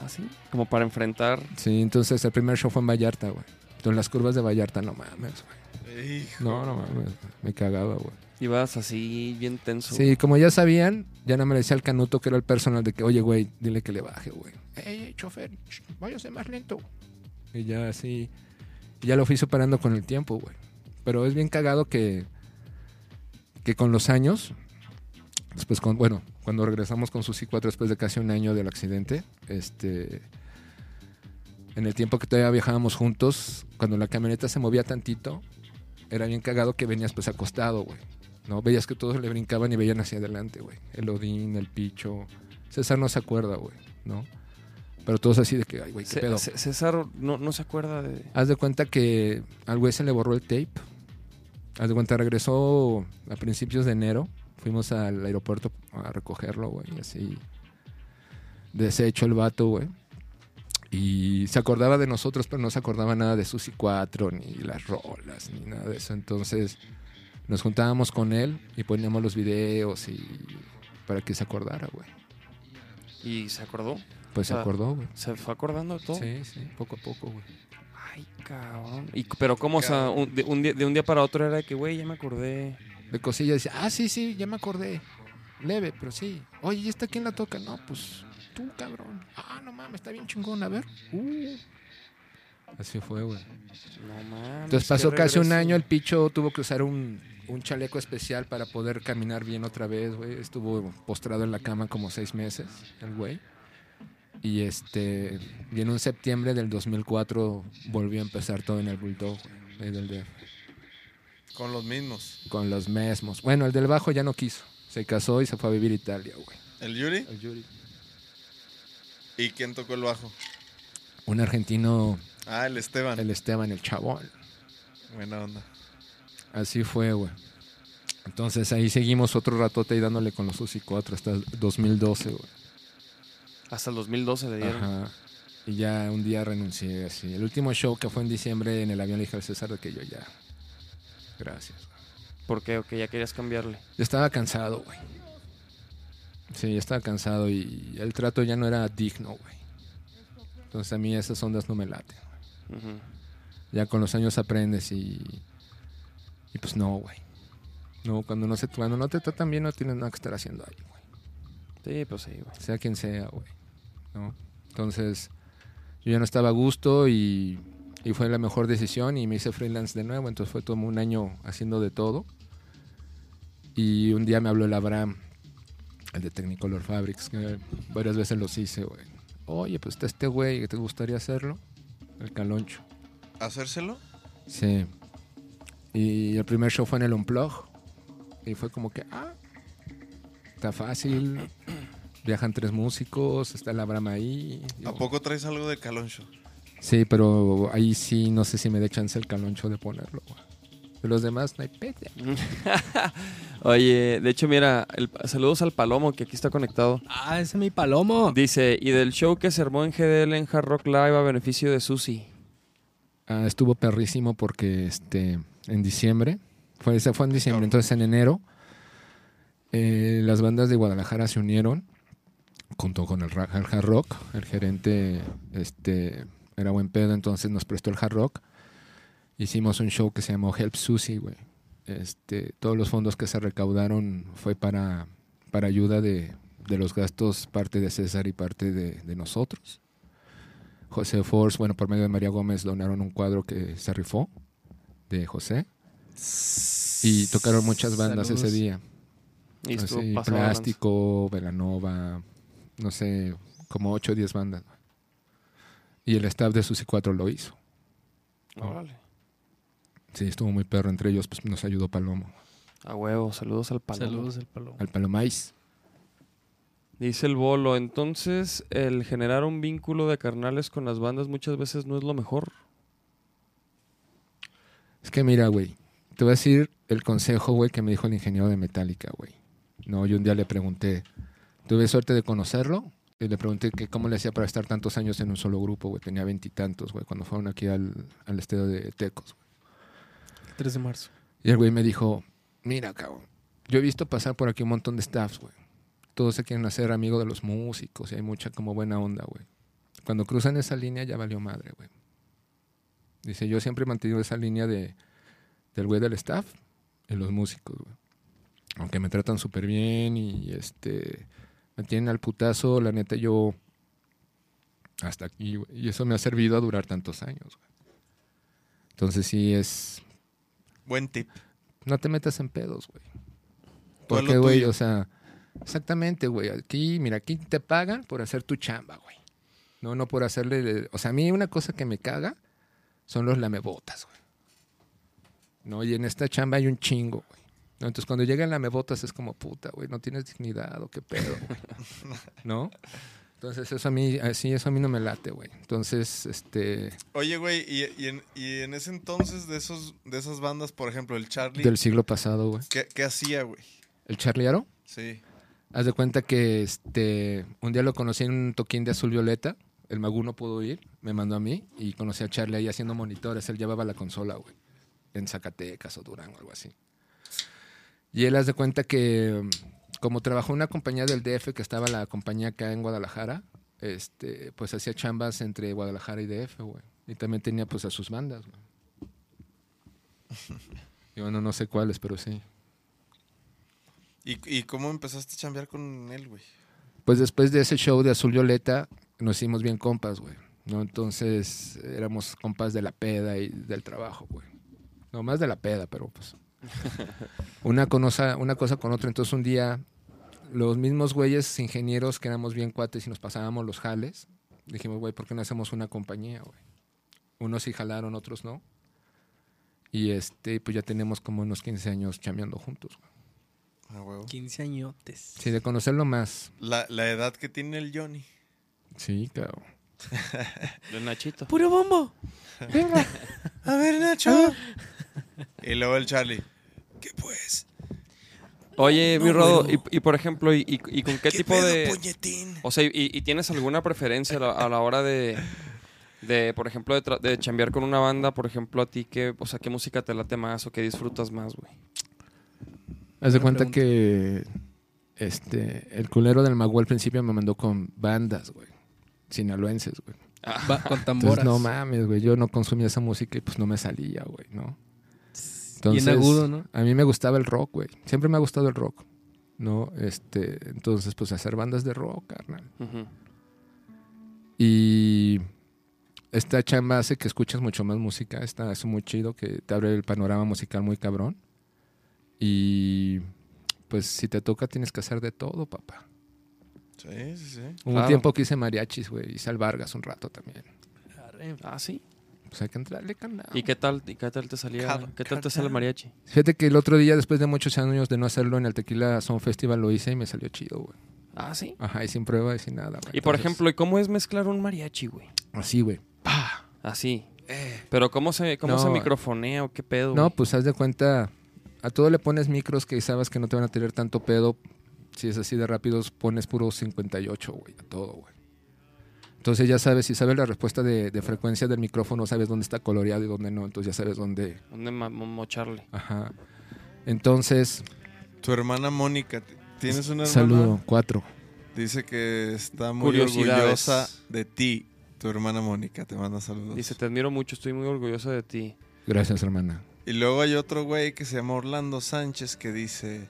¿Ah, sí? Como para enfrentar. Sí, entonces el primer show fue en Vallarta, güey. Entonces las curvas de Vallarta, no mames, güey. Hijo. No, no mames. Me cagaba, güey. Ibas así, bien tenso. Sí, como ya sabían, ya no me decía el canuto que era el personal de que, oye, güey, dile que le baje, güey. Ey, ey, chofer, ch, váyase más lento. Y ya así, y ya lo fui superando con el tiempo, güey. Pero es bien cagado que, que con los años, después con, bueno, cuando regresamos con Susi 4 después de casi un año del accidente, este, en el tiempo que todavía viajábamos juntos, cuando la camioneta se movía tantito, era bien cagado que venías pues acostado, güey. ¿no? Veías que todos le brincaban y veían hacia adelante, güey. El Odín, el Picho. César no se acuerda, güey, ¿no? Pero todos así de que, ay, güey, qué C- pedo. C- César no, no se acuerda de. Haz de cuenta que al güey se le borró el tape. Haz de cuenta, regresó a principios de enero Fuimos al aeropuerto a recogerlo, güey, así. Deshecho el vato, güey. Y se acordaba de nosotros, pero no se acordaba nada de Susi 4, ni las rolas, ni nada de eso. Entonces nos juntábamos con él y poníamos los videos y para que se acordara, güey. ¿Y se acordó? Pues se acordó, güey. ¿Se fue acordando de todo? Sí, sí, poco a poco, güey. Ay, cabrón. Y, pero ¿cómo? O sea, un, de, un día, de un día para otro era de que, güey, ya me acordé. De cosillas dice, ah, sí, sí, ya me acordé. Leve, pero sí. Oye, ¿y esta quién la toca? No, pues tú, cabrón. Ah, no mames, está bien chingón, a ver. Uh. Así fue, güey. No mames. Entonces pasó casi un año, el picho tuvo que usar un, un chaleco especial para poder caminar bien otra vez, güey. Estuvo postrado en la cama como seis meses, el güey. Y este, y en un septiembre del 2004 volvió a empezar todo en el Bulldog, ahí del DF, Con los mismos. con los mismos. Bueno, el del bajo ya no quiso. Se casó y se fue a vivir a Italia, güey. ¿El Yuri? El Yuri. ¿Y quién tocó el bajo? Un argentino, Ah, el Esteban. el Esteban, el chabón. Buena onda. Así fue, güey. Entonces ahí seguimos otro ratote y dándole con los UCI 4 hasta el 2012, güey. Hasta el 2012 le dieron. Ajá. Y ya un día renuncié así. El último show que fue en diciembre en el avión le dije al César de que yo ya. Gracias. ¿Por qué? Ok, ya querías cambiarle. Yo estaba cansado, güey. Sí, ya estaba cansado y el trato ya no era digno, güey. Entonces a mí esas ondas no me laten. Ujú. Ya con los años aprendes y. Y pues no, güey. No, cuando no, se, cuando no te tratan bien no tienes nada que estar haciendo ahí, güey. Sí, pues sí, güey. sea quien sea, güey. ¿no? Entonces, yo ya no estaba a gusto y, y fue la mejor decisión y me hice freelance de nuevo. Entonces fue todo un año haciendo de todo. Y un día me habló el Abraham, el de Technicolor Fabrics, que varias veces los hice, güey. Oye, pues está este güey, ¿te gustaría hacerlo? El Caloncho. ¿Hacérselo? Sí. Y el primer show fue en el Unplug. Y fue como que, ah, está fácil. Viajan tres músicos, está el Abraham ahí. ¿A poco traes algo de Caloncho? Sí, pero ahí sí, no sé si me dé chance el caloncho de ponerlo. güey. De los demás, no hay pete. Oye, de hecho, mira, el- saludos al Palomo que aquí está conectado. Ah, ese es mi palomo. Dice, y del show que se armó en GDL en Hard Rock Live a beneficio de Susi. Ah, estuvo perrísimo porque este en diciembre, fue, ese fue en diciembre, entonces en enero, eh, las bandas de Guadalajara se unieron junto con el, el hard rock. El gerente este, era buen pedo, entonces nos prestó el hard rock. Hicimos un show que se llamó Help Susie, güey. Este, todos los fondos que se recaudaron fue para, para ayuda de, de los gastos, parte de César y parte de, de nosotros. José Force, bueno, por medio de María Gómez donaron un cuadro que se rifó de José. Y tocaron muchas bandas Saludos. ese día. Y Así. Plástico, Velanova, no sé, como 8 o 10 bandas. Y el staff de Susi 4 lo hizo. Órale. Sí, estuvo muy perro. Entre ellos pues, nos ayudó Palomo. A huevo, saludos al Palomo. Saludos el palomo. Al Palomais. Dice el bolo, entonces el generar un vínculo de carnales con las bandas muchas veces no es lo mejor. Es que mira, güey. Te voy a decir el consejo, güey, que me dijo el ingeniero de Metallica, güey. No, yo un día le pregunté, tuve suerte de conocerlo, le pregunté que cómo le hacía para estar tantos años en un solo grupo, güey. Tenía veintitantos, güey, cuando fueron aquí al, al estadio de Tecos. 3 de marzo. Y el güey me dijo, mira, cabrón, yo he visto pasar por aquí un montón de staffs, güey. Todos se quieren hacer amigos de los músicos y hay mucha como buena onda, güey. Cuando cruzan esa línea ya valió madre, güey. Dice, yo siempre he mantenido esa línea de, del güey del staff y los músicos, güey. Aunque me tratan súper bien y este me tienen al putazo, la neta yo hasta aquí, güey. Y eso me ha servido a durar tantos años, güey. Entonces sí es Buen tip. no te metas en pedos, güey. Porque, güey, o sea, exactamente, güey. Aquí, mira, aquí te pagan por hacer tu chamba, güey. No, no por hacerle. O sea, a mí una cosa que me caga son los lamebotas, güey. No, y en esta chamba hay un chingo, güey. ¿No? Entonces, cuando llegan lamebotas es como puta, güey, no tienes dignidad o qué pedo, güey. ¿No? Entonces, eso a mí, así, eso a mí no me late, güey. Entonces, este. Oye, güey, y, y en, y en ese entonces de esos de esas bandas, por ejemplo, el Charlie, Del siglo pasado, güey. ¿qué, qué hacía, güey? el Charliero. Sí. Haz de cuenta que este un día lo conocí en un toquín de azul violeta. El Magú no pudo ir, me mandó a mí y conocí a Charlie ahí haciendo monitores. Él llevaba la consola, güey, en Zacatecas o Durango, algo así. Y él haz de cuenta que, como trabajó en una compañía del DF, que estaba la compañía acá en Guadalajara, este, pues hacía chambas entre Guadalajara y DF, güey. Y también tenía pues a sus bandas, güey. Y bueno, no sé cuáles, pero sí. ¿Y, y cómo empezaste a chambear con él, güey? Pues después de ese show de Azul Violeta, nos hicimos bien compas, güey. ¿no? Entonces éramos compas de la peda y del trabajo, güey. No más de la peda, pero pues. una, cosa, una cosa con otra. Entonces un día, los mismos güeyes ingenieros que éramos bien cuates y nos pasábamos los jales, dijimos, güey, ¿por qué no hacemos una compañía, güey? Unos sí jalaron, otros no. Y este, pues ya tenemos como unos 15 años chambeando juntos, güey. Ah, huevo. 15 añotes. Sí, de conocerlo más. La, la edad que tiene el Johnny. Sí, claro. De Nachito. ¡Puro bombo! A ver, Nacho. Y luego el Charlie. ¿Qué pues? Oye, mi Rodo, y, y por ejemplo, y, y- y con qué, tipo pedo, de... puñetín? O sea, y, y tienes alguna preferencia a la, a la hora de, de, por ejemplo, de, tra- de chambear con una banda? Por ejemplo, a ti, qué, o sea, ¿qué música te late más o qué disfrutas más, güey? Haz de cuenta que este, el culero del Magu al principio me mandó con bandas, güey. Sinaloenses, güey. Va con Entonces, tamboras. no mames, güey. Yo no consumía esa música y pues no me salía, güey, ¿no? Bien agudo, ¿no? A mí me gustaba el rock, güey. Siempre me ha gustado el rock, ¿no? Este, entonces, pues hacer bandas de rock, carnal. Ujú. Y esta chamba hace que escuches mucho más música. Está es muy chido, que te abre el panorama musical muy cabrón. Y pues si te toca tienes que hacer de todo, papá. Sí, sí, sí. Hubo Claro. un tiempo que hice mariachis, güey. Hice al Vargas un rato también. Ah, sí. Pues hay que entrarle, carnal. ¿Y qué tal, y qué tal te salía? ¿Qué tal te sale el mariachi? Fíjate que el otro día, después de muchos años de no hacerlo en el Tequila Sound Festival, lo hice y me salió chido, güey. Ah, sí. Ajá, y sin prueba y sin nada, güey. Y por Entonces, ejemplo, ¿y cómo es mezclar un mariachi, güey? Así, güey. Así. Pero ¿cómo se, cómo No. se microfonea o qué pedo? No, güey? pues haz de cuenta, a todo le pones micros que sabes que no te van a tener tanto pedo. Si es así de rápidos, pones puro 58, güey, a todo, güey. Entonces ya sabes, si sabes la respuesta de, de frecuencia del micrófono, sabes dónde está coloreado y dónde no, entonces ya sabes dónde. ¿Dónde mocharle? Ajá. Entonces, Tu hermana Mónica. ¿Tienes una hermana? saludo, cuatro. Dice que está muy orgullosa de ti. Tu hermana Mónica te manda saludos. Dice, te admiro mucho, estoy muy orgulloso de ti. Gracias, hermana. Y luego hay otro güey que se llama Orlando Sánchez que dice,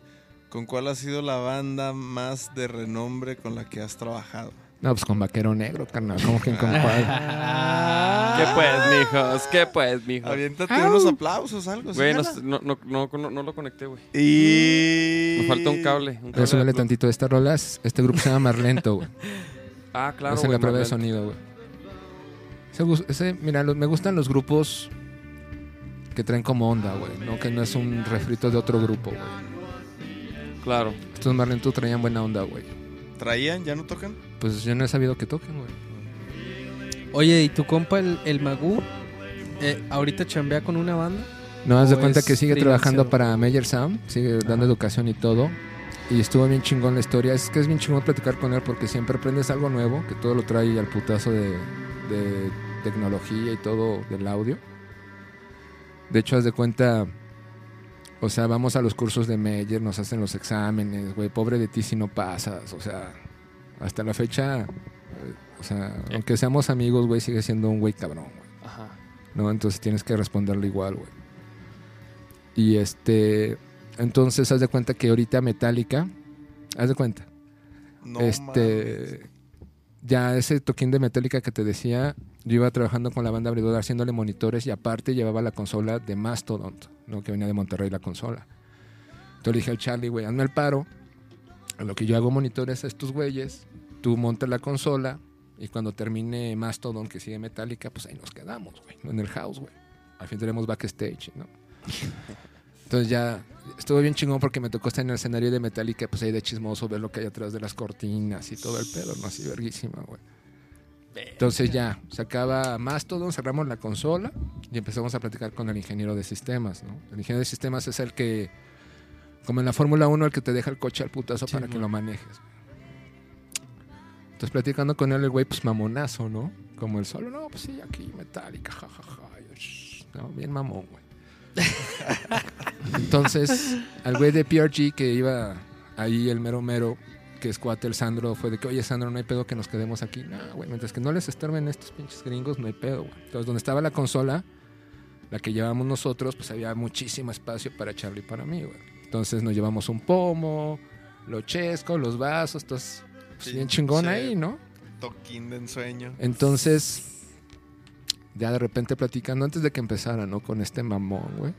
¿con cuál ha sido la banda más de renombre con la que has trabajado? No, pues con Vaquero Negro, carnal. ¿Cómo que con cuál? ¿Qué pues, mijos? ¿Qué pues, mijo? Aviéntate unos aplausos, algo. Güey, no, señala. no, no, no, no- no lo conecté, güey. Y... Me falta un cable. Un cable tantito de estas rolas. Este grupo se llama Marlento, güey. Ah, claro, Esa es güey, la prueba de sonido, güey. Ese mira, los- me gustan los grupos que traen como onda, güey. ¿no? Que no es un refrito de otro grupo, güey. Claro. Estos Marlento traían buena onda, güey. ¿Traían? ¿Ya no tocan? Pues yo no he sabido que toquen, güey. Oye, ¿y tu compa, el, el Magú, eh, ahorita chambea con una banda? No, haz de ¿O cuenta que sigue trabajando para Meyer Sound, sigue dando educación y todo. Y estuvo bien chingón la historia. Es que es bien chingón platicar con él porque siempre aprendes algo nuevo, que todo lo trae al putazo de, de tecnología y todo del audio. De hecho, haz de cuenta, o sea, vamos a los cursos de Meyer, nos hacen los exámenes, güey, pobre de ti si no pasas, o sea, hasta la fecha, eh, o sea, aunque seamos amigos, güey, sigue siendo un güey cabrón, güey. Ajá. ¿no? Entonces tienes que responderle igual, güey. Y este, entonces haz de cuenta que ahorita Metallica, haz de cuenta, No este, ya ese toquín de Metallica que te decía, yo iba trabajando con la banda abridora haciéndole monitores y aparte llevaba la consola de Mastodon, ¿no? Que venía de Monterrey la consola. Entonces le dije al Charlie, güey, hazme el paro, a lo que yo hago monitores a estos güeyes, tú montas la consola y cuando termine Mastodon, que sigue Metallica, pues ahí nos quedamos, güey, en el house, güey. Al fin tenemos backstage, ¿no? Entonces ya estuvo bien chingón porque me tocó estar en el escenario de Metallica, pues ahí de chismoso, ver lo que hay atrás de las cortinas y todo el pedo, ¿no? Así verguísima, güey. Entonces ya, se acaba Mastodon, cerramos la consola y empezamos a platicar con el ingeniero de sistemas, ¿no? El ingeniero de sistemas es el que Como en la Fórmula 1, el que te deja el coche al putazo Sí, para que lo manejes. Entonces, platicando con él, el güey, pues mamonazo, ¿no? Como el solo, no, pues sí, aquí, metálica, jajaja. "Shh", No, bien mamón, güey. Entonces, al güey de PRG que iba ahí, el mero mero, que es cuate, el Sandro, fue de que, oye, Sandro, no hay pedo que nos quedemos aquí. No, güey, mientras que no les estorben estos pinches gringos, no hay pedo, güey. Entonces, donde estaba la consola, la que llevábamos nosotros, pues había muchísimo espacio para Charlie y para mí, güey. Entonces nos llevamos un pomo, lo chesco, los vasos, entonces, pues bien chingón ahí, ¿no? Toquín de ensueño. Entonces, ya de repente platicando antes de que empezara, ¿no? Con este mamón, güey.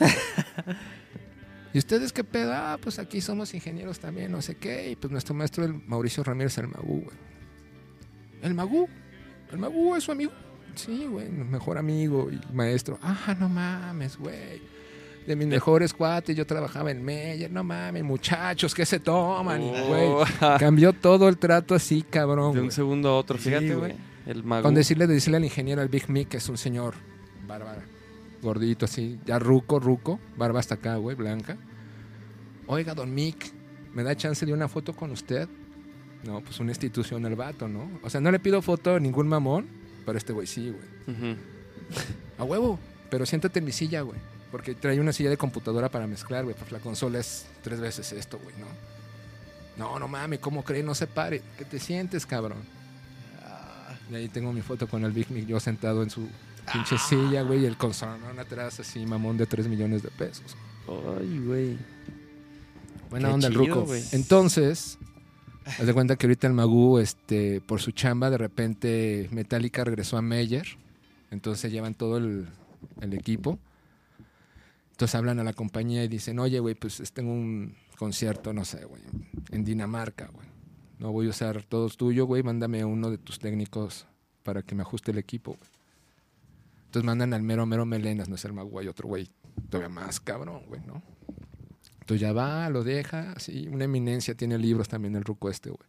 ¿Y ustedes qué pedo? Ah, pues aquí somos ingenieros también, no sé qué. Y pues nuestro maestro, el Mauricio Ramírez, el Magú, güey. ¿El Magú? ¿El Magú es su amigo? Sí, güey, mejor amigo y maestro. Ah, no mames, güey. De mis mejores cuates, yo trabajaba en Meyer. No mames, muchachos, ¿qué se toman? Y, güey, Oh, cambió todo el trato así, cabrón, de un segundo a otro. Fíjate, güey. El mago. Con decirle, decirle al ingeniero, al Big Mick, que es un señor bárbara, gordito así, ya ruco, ruco, barba hasta acá, güey, blanca. Oiga, don Mick, ¿me da chance de una foto con usted? No, pues una institución el vato, ¿no? O sea, no le pido foto a ningún mamón, pero este güey sí, güey. A huevo, pero siéntate en mi silla, güey. Porque trae una silla de computadora para mezclar, güey. Pues la consola es tres veces esto, güey, ¿no? No, no mames, ¿cómo cree? No se pare. ¿Qué te sientes, cabrón? Y ahí tengo mi foto con el Big Mick, yo sentado en su pinche silla, güey, y el consolón atrás, así, mamón de 3 millones de pesos. Ay, güey. Buena Qué onda el ruco. Entonces, haz de cuenta que ahorita el Magú, este, por su chamba, de repente Metallica regresó a Meyer. Entonces llevan todo el, el equipo. Entonces hablan a la compañía y dicen, oye, güey, pues tengo un concierto, no sé, güey, en Dinamarca, güey. No voy a usar todos tuyo, güey, mándame uno de tus técnicos para que me ajuste el equipo, güey. Entonces mandan al mero, mero Melenas, no es el Magú, hay otro güey todavía más cabrón, güey, ¿no? Entonces ya va, lo deja, así, una eminencia, tiene libros también el ruco este, güey.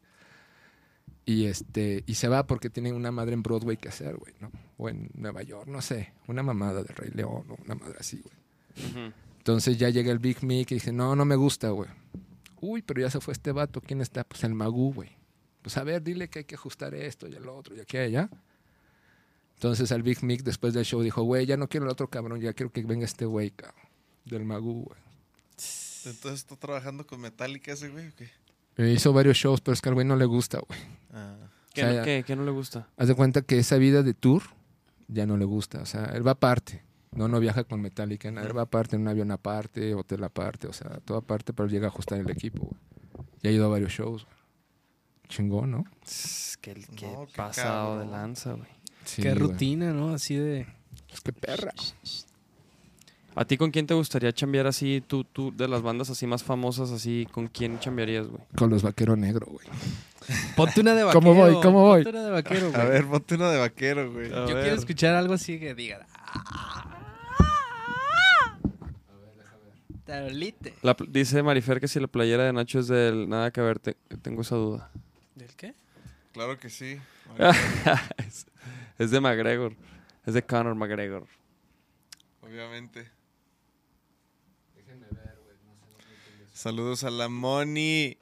Y este, y se va porque tiene una madre en Broadway que hacer, güey, ¿no? O en Nueva York, no sé, una mamada de Rey León o una madre así, güey. Entonces ya llega el Big Mick y dice, no, no me gusta, güey. Uy, pero ya se fue este vato, ¿quién está? Pues el Magú, güey. Pues a ver, dile que hay que ajustar esto y el otro y allá. Entonces al Big Mick después del show dijo, güey, ya no quiero el otro cabrón, ya quiero que venga este güey, cabrón. Del Magú, güey. Entonces está trabajando con Metallica ese güey o qué? Eh, Hizo varios shows, pero es que al güey no le gusta, güey. Ah. ¿Qué, O sea, no- ya- qué- qué no le gusta? Haz de cuenta que esa vida de tour ya no le gusta. O sea, él va aparte. No, no viaja con Metallica. nada. Él va aparte, en un avión aparte, hotel aparte. O sea, todo aparte, pero llega a ajustar el equipo, güey. Y ha ido a varios shows. güey. Chingón, ¿no? Qué, qué No, pasado de lanza, güey. Sí, Qué rutina, ¿no? Así de... Es que perra. ¿A ti con quién te gustaría chambear así? Tú, tú, de las bandas así más famosas, así, ¿con quién chambearías, güey? Con los vaqueros negros, güey. Ponte una de vaquero. ¿Cómo voy? ¿Cómo voy? Ponte una de vaquero, güey. A ver, ponte uno de vaquero, güey. A Yo ver. quiero escuchar algo así que diga... Tarolite. La pl- dice Marifer que si la playera de Nacho es del nada que ver, te- tengo esa duda. ¿Del qué? Claro que sí. es, de McGregor. Es de Conor McGregor. Obviamente. Saludos a la Moni.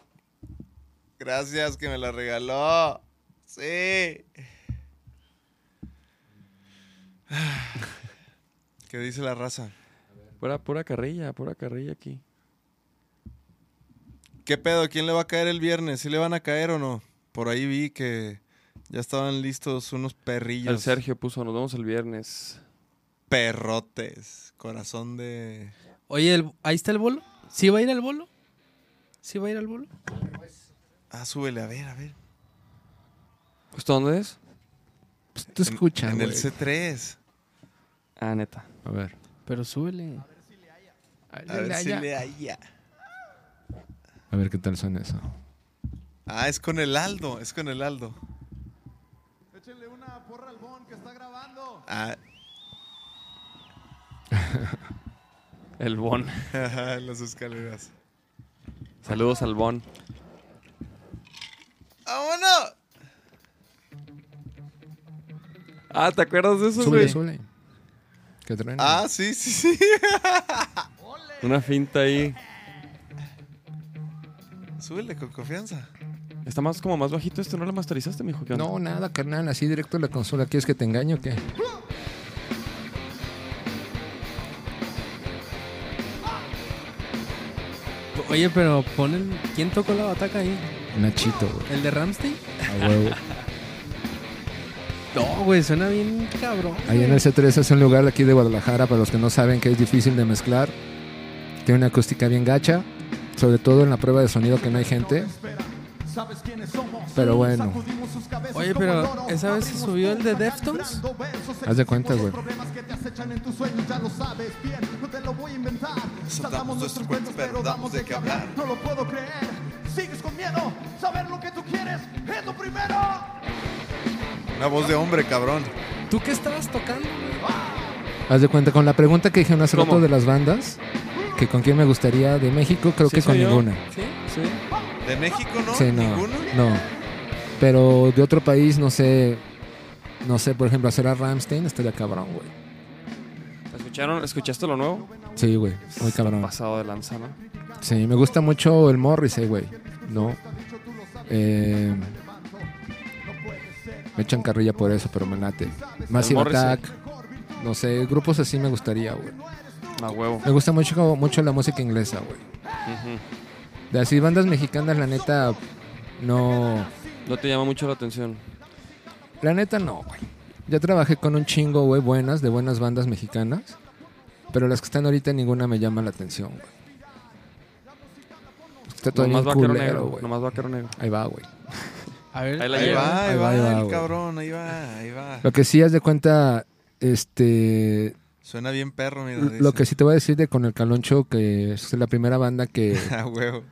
Gracias que me la regaló. Sí. ¿Qué dice la raza? Pura, pura carrilla, pura carrilla aquí. ¿Qué pedo? ¿Quién le va a caer el viernes? ¿Sí le van a caer o no? Por ahí vi que ya estaban listos unos perrillos. El Sergio puso, nos vemos el viernes. Perrotes. Corazón de... Oye, el- ¿ahí está el bolo? ¿Sí va a ir al bolo? ¿Sí va a ir al bolo? Ah, súbele, a ver, a ver. ¿Esto dónde es? Pues tú escucha, En el güey. C3. Ah, neta. A ver. Pero súbele. A ver si le haya. A ver qué tal suena eso. Ah, es con el Aldo, es con el Aldo. Porra al Bon que está grabando. Ah, El Bon. las escaleras. Saludos al Bon. ¡Vámonos! Ah, ¿te acuerdas de eso, güey? súbele. Que truene. Ah, sí, sí, sí. Una finta ahí. Súbele con confianza. Está más como más bajito este, ¿no lo masterizaste, mijo? ¿Qué onda? No, nada, carnal, así directo a la consola. ¿Quieres que te engañe o qué? Oye, pero pon el... ¿Quién tocó la bataca ahí? Nachito, güey. ¿El de Ramstein? A huevo. No, güey, suena bien cabrón. Ahí en el C3 es un lugar de aquí de Guadalajara, para los que no saben que es difícil de mezclar. Tiene una acústica bien gacha, sobre todo en la prueba de sonido que no hay gente. Pero bueno, Oye, pero ¿esa vez se subió el de Deftones? haz de cuenta, güey. Soltamos nuestro cuento, pero damos de qué hablar. No lo puedo creer. Sigues con miedo. Saber lo que tú quieres es lo primero. Una voz de hombre, cabrón. ¿Tú qué estabas tocando? Haz de cuenta, con la pregunta que dijeron hace ¿Cómo? rato de las bandas, que con quién me gustaría de México, creo ¿Sí que con yo? ninguna. ¿Sí? Sí. ¿De México no? Sí, no. ¿Ninguno? No. Pero de otro país, no sé. No sé, por ejemplo, hacer a Ramstein estaría cabrón, güey. ¿Escucharon, ¿Escuchaste lo nuevo? Sí, güey. Muy cabrón. Pasado de lanza, ¿no? Sí, me gusta mucho el Morrissey, güey. ¿No? Eh, me echan carrilla por eso, pero me late. Massive. Attack. No sé, grupos así me gustaría, güey. A huevo. Me gusta mucho, mucho la música inglesa, güey. De así bandas mexicanas, la neta, no... No te llama mucho la atención. La neta no, güey. Ya trabajé con un chingo, güey, buenas, de buenas bandas mexicanas. Pero las que están ahorita ninguna me llama la atención, güey. Está todo Nomás vaquero culero, negro. güey. Nomás vaquero negro. Ahí va, güey. A ver, Ahí la Ahí va, ahí Ahí va, ahí va, el güey. cabrón, ahí va, ahí va. Lo que sí, haz de cuenta, este... Suena bien perro, mira. Lo que sí te voy a decir de Con el Caloncho, que es la primera banda que, Ah, huevo.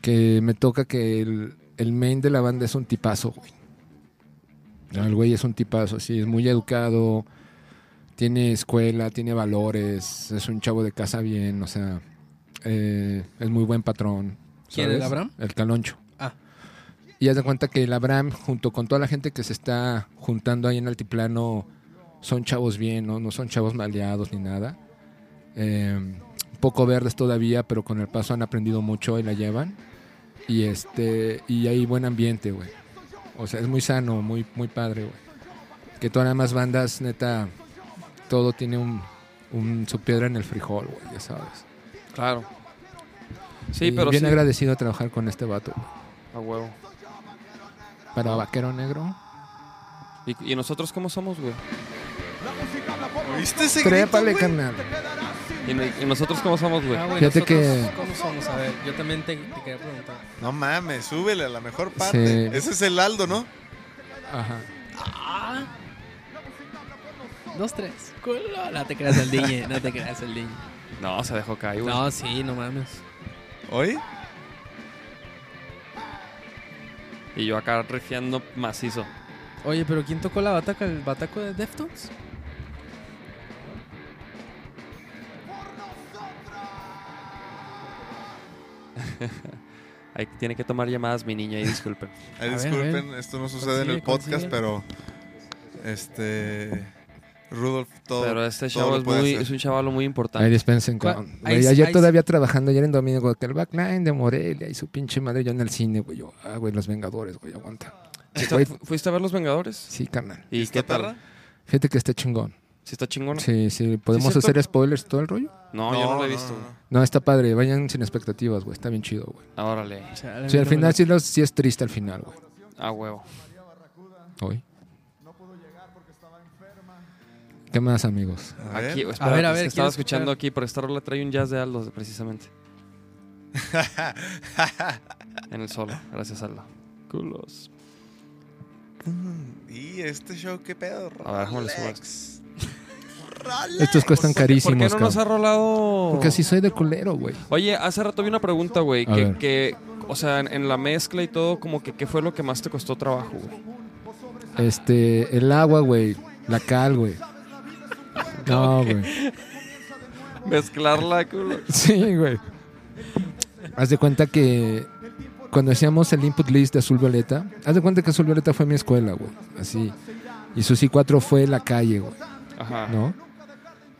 Que me toca que el, el main de la banda es un tipazo, güey. No, El güey es un tipazo, sí, es muy educado, tiene escuela, tiene valores, es un chavo de casa bien, o sea, eh, es muy buen patrón. ¿Quién, ¿sabes? el Abraham? El Caloncho. Ah. Y haz de cuenta que el Abraham, junto con toda la gente que se está juntando ahí en Altiplano, son chavos bien, ¿no? No son chavos maleados ni nada. Eh, poco verdes todavía, pero con el paso han aprendido mucho y la llevan. Y este y hay buen ambiente, güey. O sea, es muy sano, muy muy padre, güey. Que todas las demás bandas, neta, todo tiene un, un su piedra en el frijol, güey, ya sabes. Claro. Sí, Y pero bien sí. agradecido de trabajar con este vato. güey. A huevo. Para Vaquero Negro. ¿Y, y nosotros cómo somos, güey? ¿Viste ese grito, Trépale, carnal. ¿Y, no- y nosotros cómo somos, güey? Ah, güey, Fíjate que- ¿Cómo somos? A ver, yo también te, te quería preguntar. No mames, súbele a la mejor parte. Sí. Ese es el Aldo, ¿no? Ajá. Dos, tres. Culo. No te creas el DJ, no te creas el DJ. No, se dejó caer, güey. No, sí, no mames. ¿Hoy? Y yo acá rifiando macizo. Oye, pero ¿quién tocó la bataca? ¿El bataco de Deftones? Ahí tiene que tomar llamadas mi niña y disculpen. Ay, A ver, disculpen, esto no sucede en el podcast, consigue. pero. Este. Rudolf, todo. Pero este chavo es, muy, es un chavalo muy Ahí importante. dispensen ¿Cuál? con. Ahí- ayer ahí- todavía trabajando, ayer en domingo, que el backline de Morelia y su pinche madre, yo en el cine, güey. Yo, ah, güey, los Vengadores, güey, aguanta. Güey, ¿Fu- ¿Fuiste a ver Los Vengadores? sí, carnal. ¿Y ¿Está qué tal? Fíjate que está chingón. ¿Sí está chingón? Sí, sí, podemos hacer spoilers y todo el rollo. No, yo no lo he visto. güey. No, está padre, vayan sin expectativas, güey, está bien chido, güey. Ah, Órale. Sí, al no final sí, los- sí es triste al final, güey. A huevo. Hoy. ¿Qué más, amigos? A ver. Aquí, espera, A ver, a ver, que estaba escuchando escuchar. aquí, porque esta rola trae un jazz de Aldo, precisamente. en el solo. Gracias, Aldo. Culos. ¿Y este show qué pedo? A ver, ¿cómo le subo Rolex. Estos cuestan ¿Por qué carísimos, no nos ha rolado? Porque así soy de culero, güey. Oye, hace rato vi una pregunta, güey, A que, ver. que, o sea, en, en la mezcla y todo, como que, ¿qué fue lo que más te costó trabajo, güey? Este, el agua, güey. La cal, güey. No, güey. Mezclarla, culo. Sí, güey. Haz de cuenta que cuando hacíamos el input list de Azul Violeta, haz de cuenta que Azul Violeta fue mi escuela, güey. Así. Y Susi 4 fue la calle, güey. Ajá. ¿No?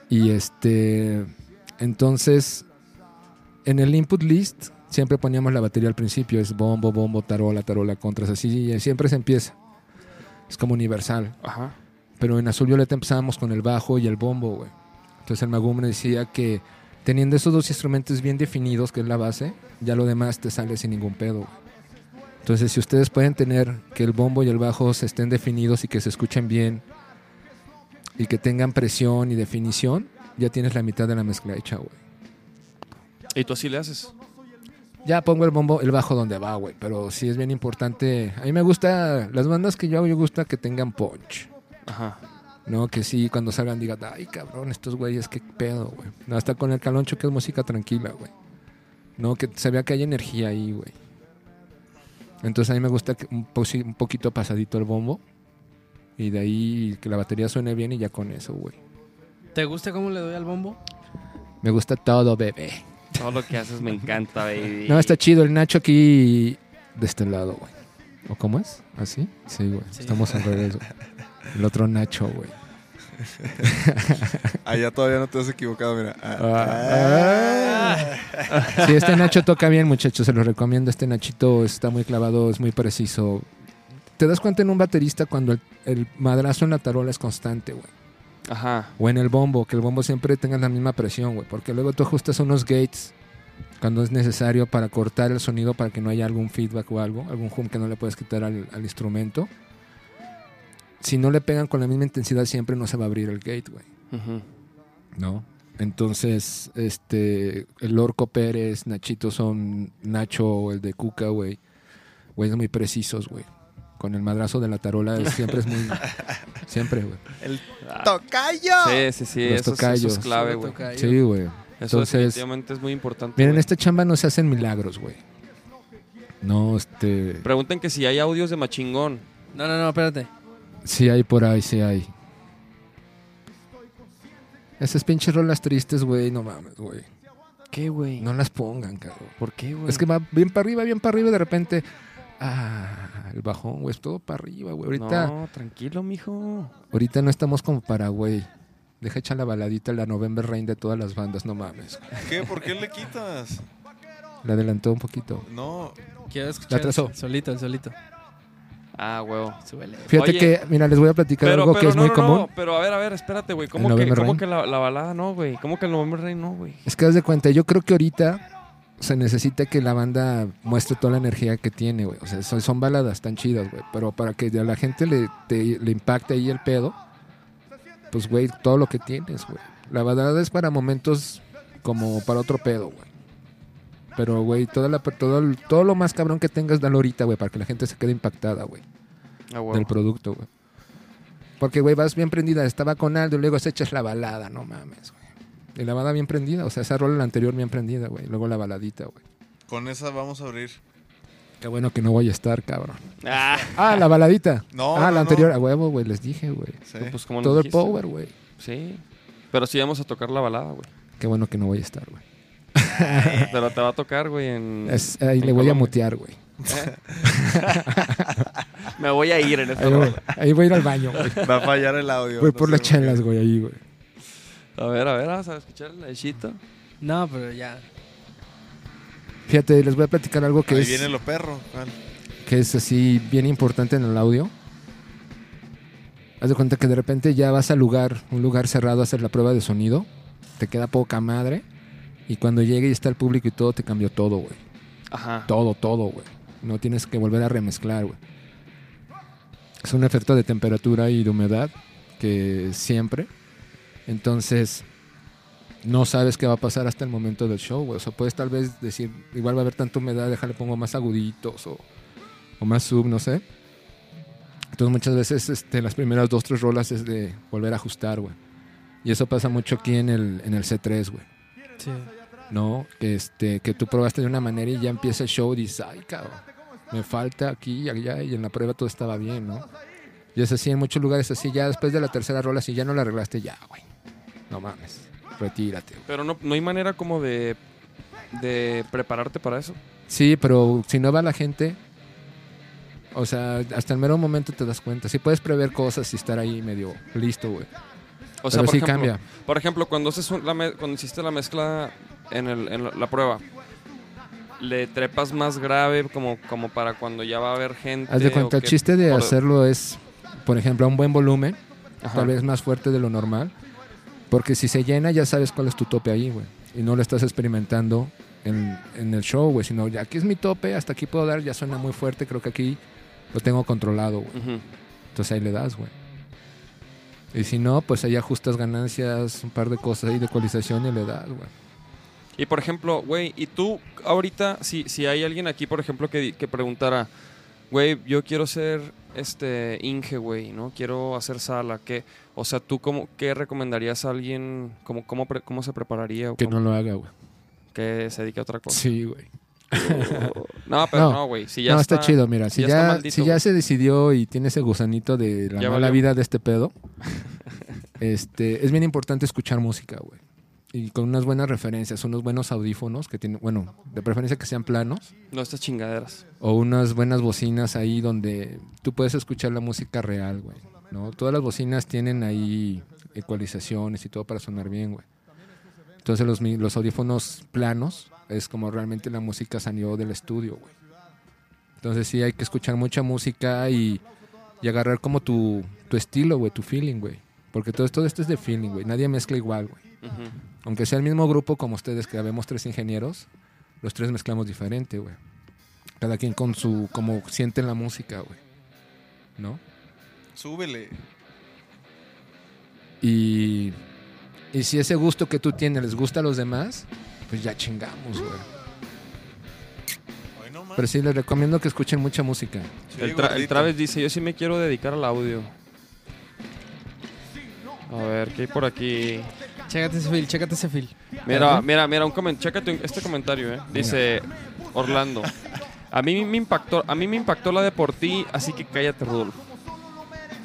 Y este. Entonces, en el input list, siempre poníamos la batería al principio, es bombo, bombo, tarola, tarola, contras, así, y siempre se empieza. Es como universal. Ajá. Pero en Azul Violeta empezábamos con el bajo y el bombo, güey. Entonces el Magoo me decía que teniendo esos dos instrumentos bien definidos, que es la base, ya lo demás te sale sin ningún pedo. güey. Entonces si ustedes pueden tener que el bombo y el bajo se estén definidos y que se escuchen bien y que tengan presión y definición, ya tienes la mitad de la mezcla hecha, güey. ¿Y tú así le haces? Ya pongo el bombo, el bajo donde va, güey. Pero sí es bien importante. A mí me gusta, las bandas que yo hago, yo gusta que tengan punch. Ajá. No, que sí, cuando salgan digan, ay, cabrón, estos güeyes, qué pedo, güey. No, hasta con el caloncho que es música tranquila, güey. No, que se vea que hay energía ahí, güey. Entonces a mí me gusta que un, posi- un poquito pasadito el bombo. Y de ahí que la batería suene bien y ya con eso, güey. ¿Te gusta cómo le doy al bombo? Me gusta todo, bebé. Todo lo que haces me encanta, baby. No, está chido el Nacho aquí de este lado, güey. ¿O cómo es? ¿Así? Sí, güey. Sí. Estamos al revés, güey. El otro Nacho, güey. Allá todavía no te has equivocado, mira. Ah, Ah. Sí, este Nacho toca bien, muchachos. Se lo recomiendo. Este Nachito está muy clavado, es muy preciso. Te das cuenta en un baterista cuando el, el madrazo en la tarola es constante, güey. Ajá. O en el bombo, que el bombo siempre tenga la misma presión, güey. Porque luego tú ajustas unos gates cuando es necesario para cortar el sonido para que no haya algún feedback o algo, algún hum que no le puedes quitar al, al instrumento. Si no le pegan con la misma intensidad siempre no se va a abrir el gate, güey. Ujú. ¿no? Entonces, este, el Orco Pérez, Nachito son Nacho o el de Cuca, güey. Güeyes muy precisos, güey. Con el madrazo de la tarola es- siempre es muy... siempre, güey. ¡Tocayo! Sí, sí, sí. Los Eso, es- eso tocayos. es clave, güey. tocayo. Sí, güey. Eso Entonces, definitivamente es muy importante. miren, en esta chamba no se hacen milagros, güey. No, este... Pregunten que si hay audios de machingón. No, no, no, espérate. Sí hay por ahí, sí hay. Esas pinches rolas tristes, güey, no mames, güey. ¿Qué, güey? No las pongan, cabrón. ¿Por qué, güey? Es que va bien para arriba, bien para arriba y de repente... Ah, el bajón, güey, es todo para arriba, güey. Ahorita... No, tranquilo, mijo. Ahorita no estamos como para, güey. Deja echar la baladita la November Rain de todas las bandas, no mames. ¿Qué? ¿Por qué le quitas? La adelantó un poquito. No, Quiero escuchar La atrasó. el solito, el solito. Ah, huevo. Súbele. Fíjate Oye. que, mira, les voy a platicar Pero, algo pero que es no, muy no, común. no, pero a ver, a ver, espérate, güey. ¿Cómo ¿El que, cómo que la, la balada no, güey? ¿Cómo que el November Rain no, güey? Es que haz de cuenta, yo creo que ahorita se necesita que la banda muestre toda la energía que tiene, güey. O sea, son, son baladas tan chidas, güey. Pero para que a la gente le, te- le impacte ahí el pedo, pues, güey, todo lo que tienes, güey. La balada es para momentos como para otro pedo, güey. Pero, güey, toda la, todo, todo lo más cabrón que tengas, dalo ahorita, güey, para que la gente se quede impactada, güey. Ah, huevo. del producto, güey. Porque, güey, vas bien prendida. Estaba con Aldo y luego se echas la balada, no mames, güey. Y la balada bien prendida, o sea, esa rola la anterior bien prendida, güey. Luego la baladita, güey. con esa vamos a abrir. Qué bueno que no voy a estar, cabrón. Ah, Ah, la baladita. No, ah, no, la anterior, no. a huevo, güey, les dije, güey. Sí. pues como Todo el power, güey. Sí. Pero sí vamos a tocar la balada, güey. Qué bueno que no voy a estar, güey. Pero te va a tocar, güey, en... Es- ahí en le voy a mutear, güey. Me voy a ir en esta Ahí, ahí voy a ir al baño, güey. Va a fallar el audio. Voy no por las chelas, güey, ahí, güey. A ver, a ver, vamos a escuchar el hechito. No, pero ya. Fíjate, les voy a platicar algo que Ahí es... viene lo perro. ¿cuál? que es así bien importante en el audio. Haz de cuenta que de repente ya vas al lugar, un lugar cerrado a hacer la prueba de sonido, te queda poca madre, y cuando llegue y está el público y todo, te cambió todo, güey. Ajá. Todo, todo, güey. No tienes que volver a remezclar, güey. Es un efecto de temperatura y de humedad que siempre. Entonces, no sabes qué va a pasar hasta el momento del show, güey. O sea, puedes tal vez decir, igual va a haber tanta humedad, déjale pongo más aguditos o, o más sub, no sé. Entonces muchas veces este, las primeras dos, tres rolas es de volver a ajustar, güey. Y eso pasa mucho aquí en el, en el C3, güey. Sí. ¿no? Que, este, que tú probaste de una manera y ya empieza el show y dices, ay, cabrón, me falta aquí y allá y en la prueba todo estaba bien, ¿no? Y es así, en muchos lugares así, ya después de la tercera rola, si ya no la arreglaste, ya, güey. No mames, retírate. güey. Pero no, no hay manera como de, de prepararte para eso. Sí, pero si no va la gente, o sea, hasta el mero momento te das cuenta. Sí puedes prever cosas y estar ahí medio listo, güey. O sea, pero por sí ejemplo, cambia. Por ejemplo, cuando, haces un- la me- cuando hiciste la mezcla en, el, en la, la prueba, le trepas más grave como, como para cuando ya va a haber gente. Haz de o cuenta, el chiste de por- hacerlo es, por ejemplo, a un buen volumen, Ajá. tal vez más fuerte de lo normal, porque si se llena ya sabes cuál es tu tope ahí, güey. Y no lo estás experimentando en, en el show, güey, sino ya aquí es mi tope, hasta aquí puedo dar, ya suena muy fuerte, creo que aquí lo tengo controlado, güey. Entonces ahí le das, güey. Y si no, pues ahí ajustas ganancias, un par de cosas ahí de ecualización y le das, güey. Y por ejemplo, güey, y tú ahorita, si, si hay alguien aquí, por ejemplo, que, que preguntara, güey, yo quiero ser este Inge, güey, ¿no? Quiero hacer sala, ¿qué? O sea, ¿tú cómo, qué recomendarías a alguien? ¿Cómo, cómo, pre- cómo se prepararía? O Que cómo- no lo haga, güey. que se dedique a otra cosa? Sí, güey. No, pero No. no, güey. si ya no, está, chido, mira. Si ya ya, está maldito, si ya se decidió y tiene ese gusanito de la Ya mala valió. vida de este pedo, este, es bien importante escuchar música, güey. Y con unas buenas referencias, unos buenos audífonos que tienen, bueno, de preferencia que sean planos, No, estas chingaderas. o unas buenas bocinas ahí donde tú puedes escuchar la música real, güey. ¿no? Todas las bocinas tienen ahí ecualizaciones y todo para sonar bien, güey. Entonces los, los audífonos planos es como realmente la música salió del estudio, güey. Entonces sí hay que escuchar mucha música y, y agarrar como tu, tu estilo, güey, tu feeling, güey. Porque todo, todo esto es de feeling, güey. Nadie mezcla igual, güey. Ujú. Aunque sea el mismo grupo como ustedes, que habemos tres ingenieros, los tres mezclamos diferente, güey. Cada quien con su, como sienten la música, güey. ¿No? Súbele. Y, y si ese gusto que tú tienes les gusta a los demás, pues ya chingamos, güey. Pero sí les recomiendo que escuchen mucha música. Sí, el, tra- el. Travis dice, yo sí me quiero dedicar al audio. A ver, ¿qué hay por aquí? Chécate ese fil, chécate ese fil. Mira, mira, mira, un comen chécate este comentario, eh. Dice Orlando. A mí me impactó, a mí me impactó la de por ti, así que cállate, Rudolf.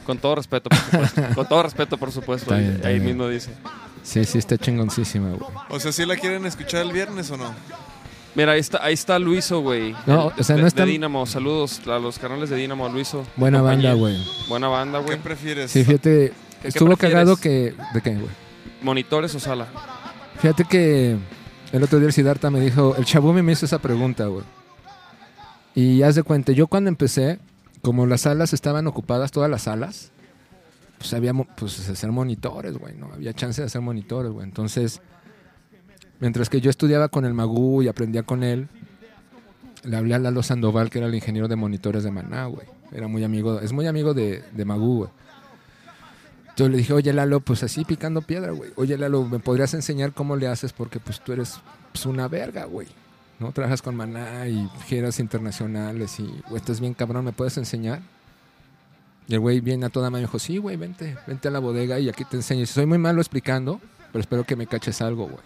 Con todo respeto, por supuesto. Con todo respeto, por supuesto. Está ahí bien, está ahí bien. mismo dice. Sí, sí, está chingoncísima, güey. O sea, ¿sí la quieren escuchar el viernes o no? Mira, ahí está, ahí está Luiso, güey. No, o sea, de, no de están- Dínamo, saludos a los canales de Dínamo, Luiso. Buena compañía. banda, güey. Buena banda, ¿Qué güey. prefieres? Sí, fíjate, estuvo prefieres? cagado que... ¿De qué, güey? ¿Monitores o sala? Fíjate que el otro día el Siddhartha me dijo, el Chabumi me hizo esa pregunta, güey. Y haz de cuenta, yo cuando empecé, como las salas estaban ocupadas, todas las salas, pues había pues hacer monitores, güey, no había chance de hacer monitores, güey. Entonces, mientras que yo estudiaba con el Magú y aprendía con él, le hablé a Lalo Sandoval, que era el ingeniero de monitores de Maná, güey. Era muy amigo, es muy amigo de, de Magú, güey. Entonces le dije, oye Lalo, pues así picando piedra, güey. Oye Lalo, ¿me podrías enseñar cómo le haces? Porque pues tú eres pues, una verga, güey. ¿No? Trabajas con Maná y giras internacionales y, güey, estás bien cabrón, ¿me puedes enseñar? Y el güey viene a toda mano y dijo, sí, güey, vente, vente a la bodega y aquí te enseño. Soy muy malo explicando, pero espero que me caches algo, güey.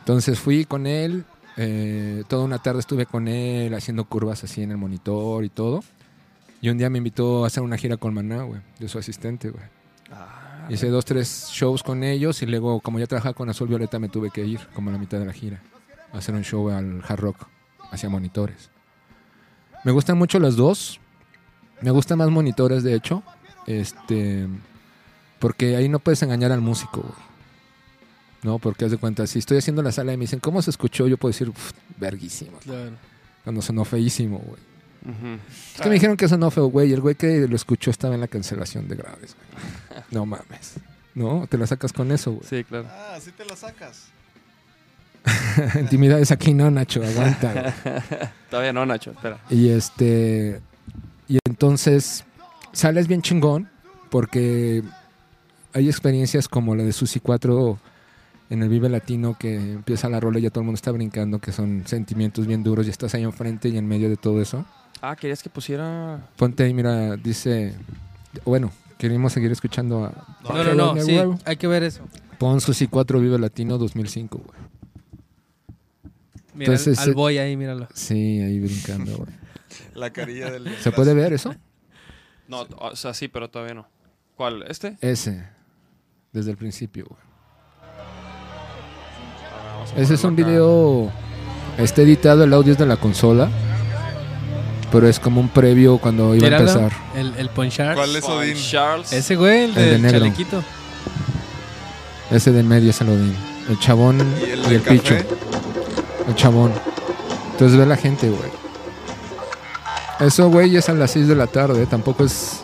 Entonces fui con él, eh, toda una tarde estuve con él haciendo curvas así en el monitor y todo. Y un día me invitó a hacer una gira con Maná, güey, de su asistente, güey. Hice dos, tres shows con ellos y luego, como ya trabajaba con Azul Violeta, me tuve que ir como a la mitad de la gira a hacer un show al Hard Rock hacia monitores. Me gustan mucho las dos. Me gustan más monitores, de hecho. Este. Porque ahí no puedes engañar al músico, güey. No, porque haz de cuenta, si estoy haciendo la sala y me dicen, ¿cómo se escuchó? Yo puedo decir, "Uf, verguísimo. Claro. Cuando sonó feísimo, güey. Es que me dijeron que sonó feo, güey. y El güey que lo escuchó estaba en la cancelación de graves, güey. No mames. No, te la sacas con eso, güey. Sí, claro. Ah, así te la sacas. Intimidades aquí no, Nacho, aguanta. güey. Todavía no, Nacho, espera. Y este. Y entonces sales bien chingón porque hay experiencias como la de Susi 4 en el Vive Latino que empieza la rola y ya todo el mundo está brincando, que son sentimientos bien duros y estás ahí enfrente y en medio de todo eso. Ah, querías que pusiera... Ponte ahí, mira, dice. Bueno, queremos seguir escuchando a. No, no, no, Mi sí, hay que ver eso. Pon Susi 4 Vive Latino 2005, güey. Mira, Entonces, al eh, boy ahí, míralo. Sí, ahí brincando, güey. La carilla del. ¿Se puede ver eso? No, o sea, sí, pero todavía no. ¿Cuál? ¿Este? Ese. Desde el principio, güey. Vamos a Ese es un acá. video. Está editado, el audio es de la consola. Pero es como un previo cuando iba a empezar. El, el Ponchar. ¿Cuál es Odín? Charles. Ese güey, el El de del negro. chalequito. Ese de en medio es el Odín. El chabón ¿Y el y de el picho. El chabón. Entonces ve la gente, güey. Eso, güey, es a las 6 de la tarde. ¿eh? Tampoco es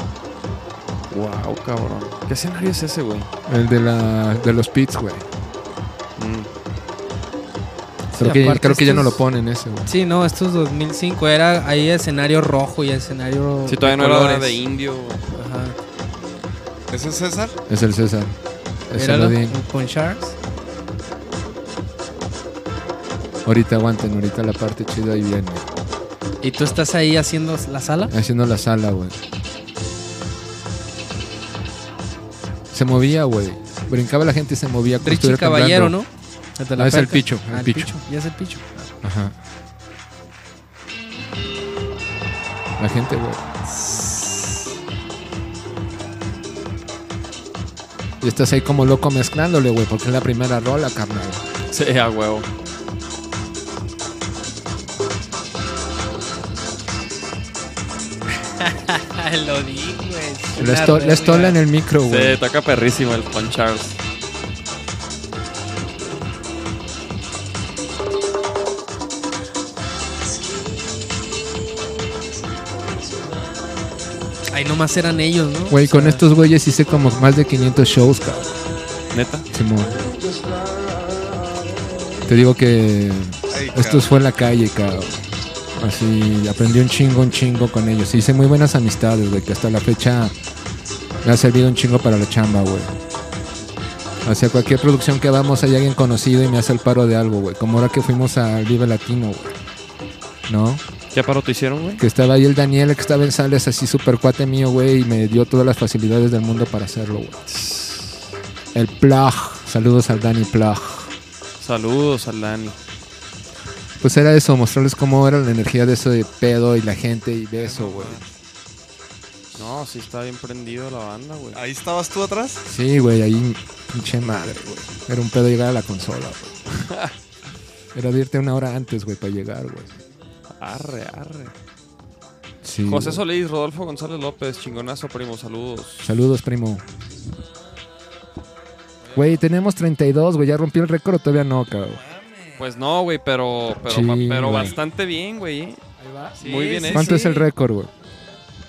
Wow, cabrón. ¿Qué escenario es ese, güey? el de, la, de los pits, güey. Creo, que, creo que ya no lo estos- ponen ese, güey. Sí, no, esto es 2005. Era ahí escenario rojo y escenario. Sí, todavía de no era colores. de indio. Ajá. ¿Ese es César? Es el César. Es Míralo, el Odín. con Sharks. Ahorita aguanten, ahorita la parte chida y viene. Y tú estás ahí haciendo la sala. Haciendo la sala, güey. Se movía, güey. Brincaba la gente y se movía. Richie Caballero, temblando. ¿no? El de la Ah, es el. Picho, el Ah, el Picho. picho. Ya es el picho. Ajá. La gente, güey. Y estás ahí como loco mezclándole, güey, porque es la primera rola, carnal. Sí, a huevo. Lo di, güey. La estola en el micro, güey. Sí, toca perrísimo el Juan Charles. Nomás eran ellos, ¿no? Güey, O sea, con estos güeyes hice como más de 500 shows, cabrón. Neta. Simón. Te digo que Ay, Esto fue en la calle, cabrón. Así, aprendí un chingo, un chingo con ellos. Hice muy buenas amistades, güey, que hasta la fecha me ha servido un chingo para la chamba, güey. Hacia cualquier producción que vamos hay alguien conocido y me hace el paro de algo, güey. Como ahora que fuimos al Vive Latino, güey. ¿No? ¿Qué paro te hicieron, güey? Que estaba ahí el Daniel, el que estaba en sales así súper cuate mío, güey, y me dio todas las facilidades del mundo para hacerlo, güey. El Plug. Saludos al Dani Plug. Saludos al Dani. Pues era eso, mostrarles cómo era la energía de eso de pedo y la gente y beso, güey. No, sí está bien prendido la banda, güey. ¿Ahí estabas tú atrás? Sí, güey, ahí pinche madre, güey. Era un pedo llegar a la consola, güey. Era de irte una hora antes, güey, para llegar, güey. Arre, arre. Sí, José. Solís, Rodolfo González López, chingonazo, primo, saludos. Saludos, primo. Güey, tenemos 32, güey. ¿Ya rompí el récord o todavía no, cabrón? Pues no, güey, pero, pero, Sí, pero güey. bastante bien, güey. ¿eh? Sí, Muy bien sí, hecho. ¿Cuánto sí. es el récord, güey?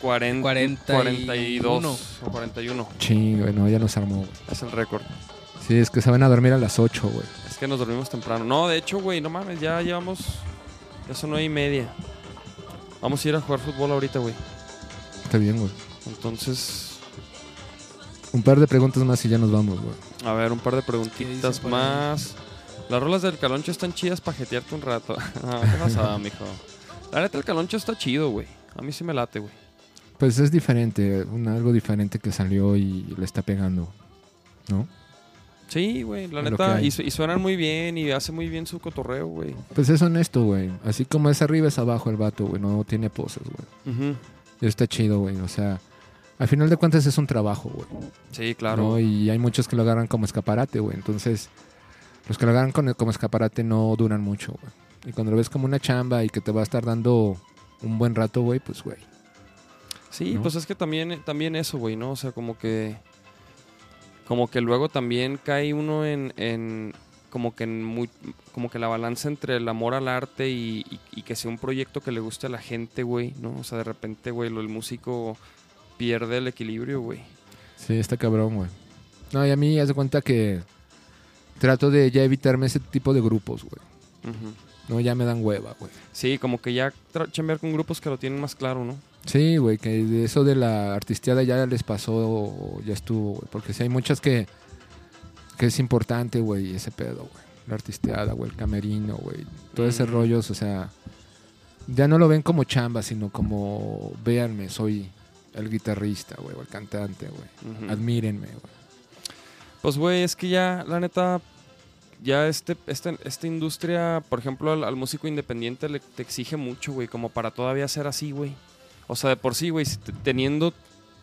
40, 41. 42 o 41 Ching, güey, no, ya nos armó, güey. es el récord. Sí, es que se van a dormir a las 8, güey. Es que nos dormimos temprano. No, de hecho, güey, no mames, ya llevamos. Ya son nueve y media. Vamos a ir a jugar fútbol ahorita, güey. Está bien, güey. Entonces, Un par de preguntas más y ya nos vamos, güey. a ver, un par de ¿Qué preguntitas más. Las rolas del caloncho están chidas para jetearte un rato. Ah, ¿Qué pasa, mijo? La neta, el caloncho está chido, güey. A mí sí me late, güey. Pues es diferente, un, algo diferente que salió y le está pegando, ¿no? Sí, güey, la neta. Y, su- y suenan muy bien y hace muy bien su cotorreo, güey. Pues es honesto, güey. Así como es arriba es abajo el vato, güey. No tiene poses, güey. Ujú. Y está chido, güey. O sea, al final de cuentas es un trabajo, güey. Sí, claro. ¿no? Y hay muchos que lo agarran como escaparate, güey. Entonces, los que lo agarran con- como escaparate no duran mucho, güey. Y cuando lo ves como una chamba y que te va a estar dando un buen rato, güey, pues, güey. Sí, ¿no? pues es que también, también eso, güey, ¿no? O sea, como que. Como que luego también cae uno en. en como que en muy, como que la balanza entre el amor al arte y, y- y que sea un proyecto que le guste a la gente, güey, ¿no? O sea, de repente, güey, lo- el músico pierde el equilibrio, güey. Sí, está cabrón, güey. No, y a mí, haz de cuenta que trato de ya evitarme ese tipo de grupos, güey. Ujú. No, ya me dan hueva, güey. Sí, como que ya chambear con grupos que lo tienen más claro, ¿no? Sí, güey, que eso de la artisteada ya les pasó, ya estuvo, güey. Porque sí hay muchas que, que es importante, güey, ese pedo, güey. La artisteada, güey, el camerino, güey. Todo ese Mm. rollo, o sea, ya no lo ven como chamba, sino como, véanme, soy el guitarrista, güey, o el cantante, güey. Admírenme, güey. Pues, güey, es que ya, la neta, ya este, este, esta industria, por ejemplo, al, al músico independiente le, te exige mucho, güey, como para todavía ser así, güey. O sea, de por sí, güey, teniendo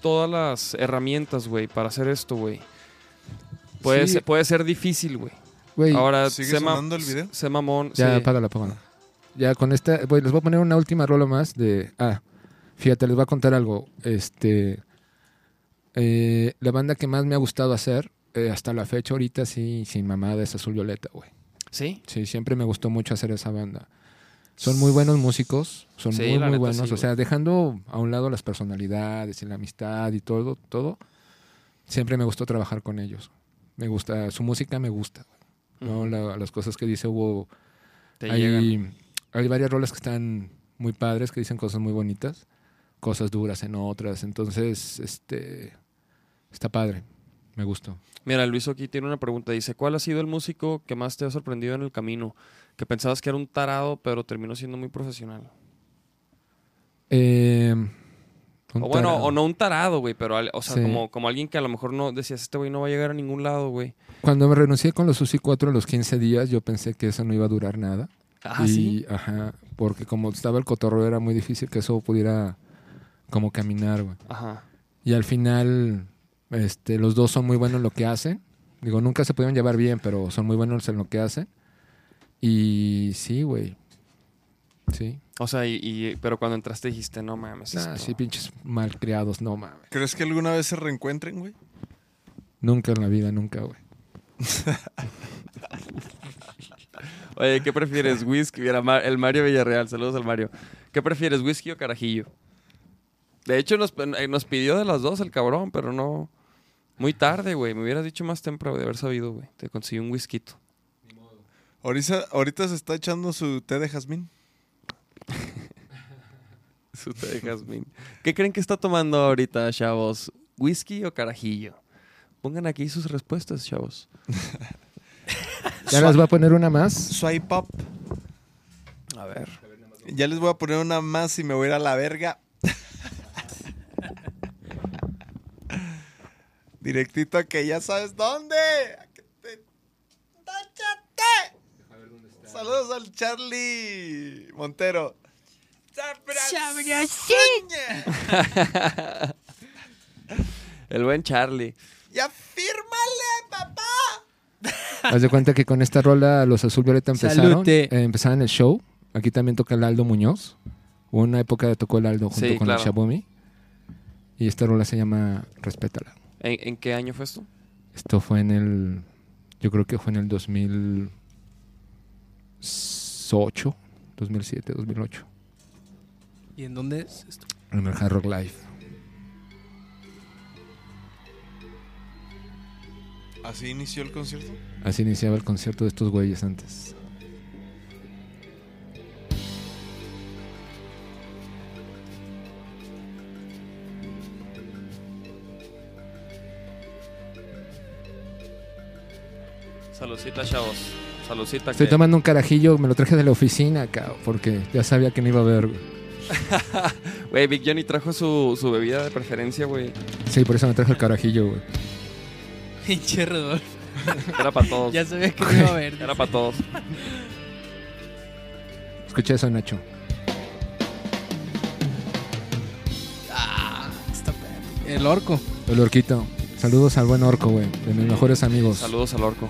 todas las herramientas, güey, para hacer esto, güey, puede, Sí. ser, puede ser difícil, güey. Güey, Ahora, ¿Sigue sonando el video? sé mamón, ya, sí. apágala, apágala. Ya con esta, güey, les voy a poner una última rola más de, ah, fíjate, les voy a contar algo. Este, eh, la banda que más me ha gustado hacer, eh, hasta la fecha ahorita, sí, sin mamada, es Azul Violeta, güey. ¿Sí? Sí, siempre me gustó mucho hacer esa banda. Son muy buenos músicos, son Sí, muy, muy buenos. sí, o sea, dejando a un lado las personalidades y la amistad y todo, todo, siempre me gustó trabajar con ellos. Me gusta, su música me gusta. ¿no? La- las cosas que dice Hugo, Te llegan. hay, hay varias rolas que están muy padres, que dicen cosas muy bonitas, cosas duras en otras. Entonces, este, está padre, me gustó. Mira, Luis aquí tiene una pregunta. Dice, ¿cuál ha sido el músico que más te ha sorprendido en el camino? Que pensabas que era un tarado, pero terminó siendo muy profesional. Eh, O bueno, tarado. o no un tarado, güey, pero o sea, Sí. como, como alguien que a lo mejor no decías, este güey no va a llegar a ningún lado, güey. Cuando me renuncié con los Susi 4 a los 15 días, yo pensé que eso no iba a durar nada. Ah, y, sí. Ajá, porque como estaba el cotorreo era muy difícil que eso pudiera como caminar, güey. Ajá. Y al final, este, los dos son muy buenos en lo que hacen. Digo, nunca se pudieron llevar bien, pero son muy buenos en lo que hacen. Y sí, güey. Sí. O sea, y, y- pero cuando entraste dijiste, no mames. Nah, esto- sí, pinches malcriados, no mames. ¿Crees que alguna vez se reencuentren, güey? Nunca en la vida, nunca, güey. Oye, ¿qué prefieres? Whisky, el Mario Villarreal, saludos al Mario. ¿Qué prefieres, whisky o carajillo? De hecho, nos, nos pidió de las dos el cabrón, pero no. Muy tarde, güey. Me hubieras dicho más temprano de haber sabido, güey. Te conseguí un whisky. Ahorita, ahorita se está echando su té de jazmín. Su té de jazmín. ¿Qué creen que está tomando ahorita, chavos? ¿Whisky o carajillo? Pongan aquí sus respuestas, chavos. Ya les voy a poner una más. Swipe up. A ver. Ya les voy a poner una más y me voy a ir a la verga. Directito a que ya sabes dónde. A que te- ¡Táchate! Saludos al Charlie Montero. El buen Charlie. ¡Ya fírmale, papá! Haz de cuenta que con esta rola los Azul Violeta empezaron. Eh, empezaron el show. Aquí también toca el Aldo Muñoz. Hubo una época que tocó el Aldo junto Sí, con claro. el Shabumi. Y esta rola se llama Respétala. ¿En, en qué año fue esto? Esto fue en el. Yo creo que fue en el 2008, 2007, 2008. ¿Y en dónde es esto? En el Hard Rock Live. ¿Así inició el concierto? Así iniciaba el concierto de estos güeyes antes. Saludcita, chavos. Saludcita. Estoy que- tomando un carajillo, me lo traje de la oficina, cabrón, porque ya sabía que no iba a haber. güey. Güey, Big Johnny trajo su, su bebida de preferencia, güey. Sí, por eso me traje el carajillo, güey. Pinche Rodolfo. Era para todos. Ya sabía que no iba a haber. Era para todos. Escucha eso, Nacho. Está perro. El orco. El orquito. Saludos al buen orco, güey. De mis mejores amigos. Saludos al orco.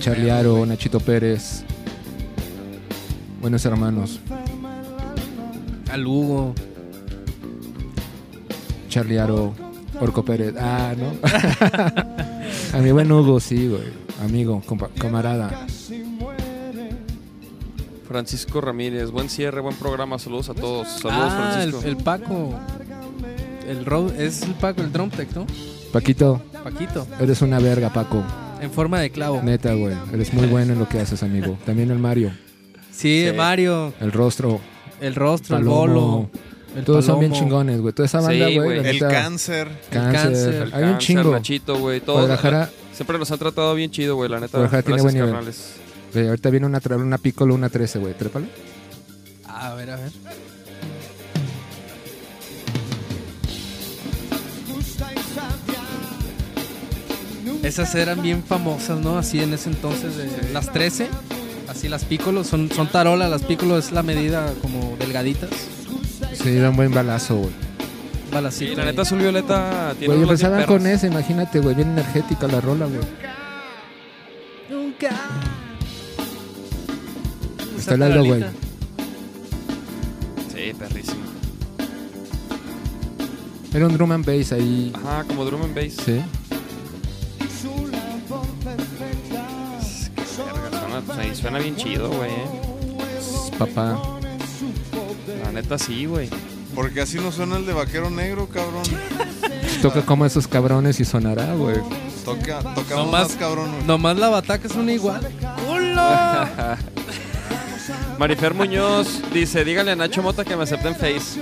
Charlie Aro. Nachito Pérez. Buenos hermanos. Al Hugo. Charlie Aro, Orco Pérez. Ah, ¿no? A mi buen Hugo, sí, güey. Amigo, camarada. Francisco Ramírez, buen cierre, buen programa. Saludos a todos. Saludos, ah, el, Francisco. el Paco. El Ro- es el Paco, el drum tech, ¿no? Paquito, Paquito. eres una verga, Paco. En forma de clavo. Neta, güey. Eres muy bueno en lo que haces, amigo. También el Mario, Sí, Sí. Mario. el rostro, El rostro, Palomo. el bolo. El Todos son bien chingones, güey. Toda esa banda, Sí, güey. la El neta, cáncer. Cáncer. cáncer, El Hay un Cáncer, chingo. Güey. Todos. Guadalajara, Siempre nos han tratado bien chido, güey, la neta. Guadalajara tiene buen nivel. ahorita viene una, tra- una Piccolo, una 13, güey. Trépale. A ver, a ver. Esas eran bien famosas, ¿no? Así en ese entonces, de las 13. Así las pícolos, son, son tarolas, las pícolos es la medida como delgaditas. Sí, da un buen balazo, güey. Sí, Balacito. la ahí. neta, Azul Violeta tiene Güey, empezaban con ese, imagínate, güey. Bien energética la rola, güey. Nunca. Está el Aldo, güey. Sí, perrísimo. Era un drum and bass ahí. Ajá, como drum and bass. Sí. Pues, ahí suena bien chido, güey. eh. papá. La neta sí, güey. Porque así no suena el de vaquero negro, cabrón. Toca como esos cabrones y sonará, güey. Toca, Nomás- más cabrón. güey. Nomás la bataca es una igual. Marifer Muñoz dice, dígale a Nacho Mota que me acepte en Face.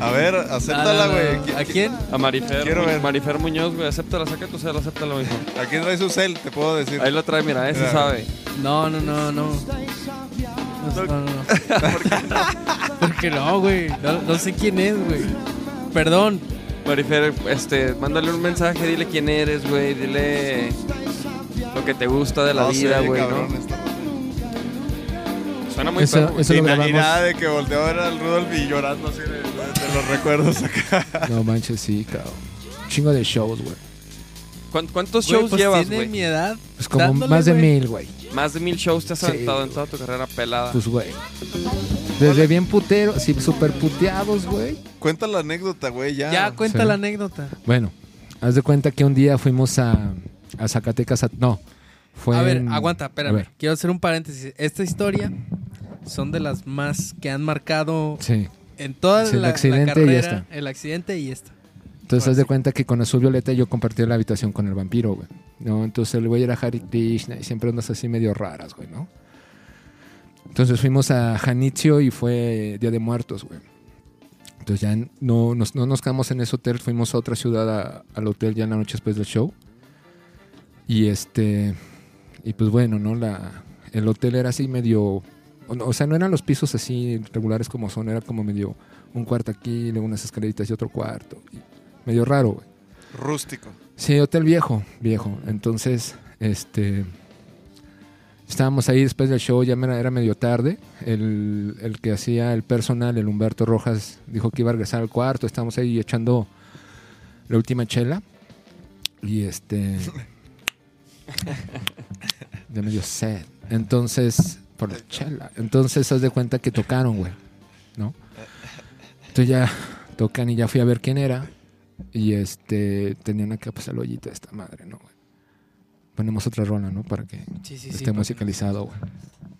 A ver, acéptala, No, no, güey. no. ¿Qui- ¿A qui- quién? A Marifer, Quiero ver. Marifer Muñoz, güey, acéptala, saca tu cel, acéptala, mijo. Aquí trae su cel, te puedo decir. Ahí lo trae, mira, ese Mira. sabe. No, no, no, no. No, no, no. ¿Por qué no, güey? No, no sé quién es, güey. Perdón. Marifer, este, mándale un mensaje, dile quién eres, güey, dile lo que te gusta de la No, vida, güey, cabrón, ¿no? está- Suena muy Eso- güey. lo grabamos. nada de que volteó a ver al Rudolf y llorando así de, de- de los recuerdos acá. No manches, sí, cabrón. Chingo de shows, güey. ¿Cuán- ¿Cuántos shows pues llevas, güey? mi edad. Pues como dándole, más de mil, güey. Más de mil shows te has Sí, aventado en toda tu carrera pelada. Pues, güey. Desde bien putero, sí, súper puteados, güey. Cuenta la anécdota, güey, ya. Ya cuenta Sí. la anécdota. Bueno, haz de cuenta que un día fuimos a, a Zacatecas. a- no, fue. a ver, en- aguanta, A espérame. ver, Quiero hacer un paréntesis. Esta historia son de las más que han marcado sí. en toda Sí, el la, la accidente y carrera. esta. El accidente y esta. Entonces, haz de cuenta que con Azul Violeta yo compartí la habitación con el vampiro, güey. ¿No? Entonces el güey era Hari Krishna y siempre unas así medio raras, güey, ¿no? Entonces fuimos a Janitzio y fue Día de Muertos, güey. Entonces ya no nos, no nos quedamos en ese hotel, fuimos a otra ciudad a- al hotel ya en la noche después del show. Y este. Y pues bueno, ¿no? La, el hotel era así medio. O sea, no eran los pisos así regulares como son, era como medio un cuarto aquí, luego unas escaleritas y otro cuarto. Medio raro, güey. Rústico. Sí, hotel viejo, viejo. Entonces, este. Estábamos ahí después del show, ya era era medio tarde. El, el que hacía el personal, el Humberto Rojas, dijo que iba a regresar al cuarto. Estábamos ahí echando la última chela. Y este. ya medio sed. Entonces, por la chela. Entonces, haz de cuenta que tocaron, güey. ¿No? Entonces ya tocan y ya fui a ver quién era. Y este, tenían acá pues el hoyito de esta madre, ¿no? güey? Ponemos otra rola, ¿no? Para que Sí, sí, sí. esté musicalizado, güey.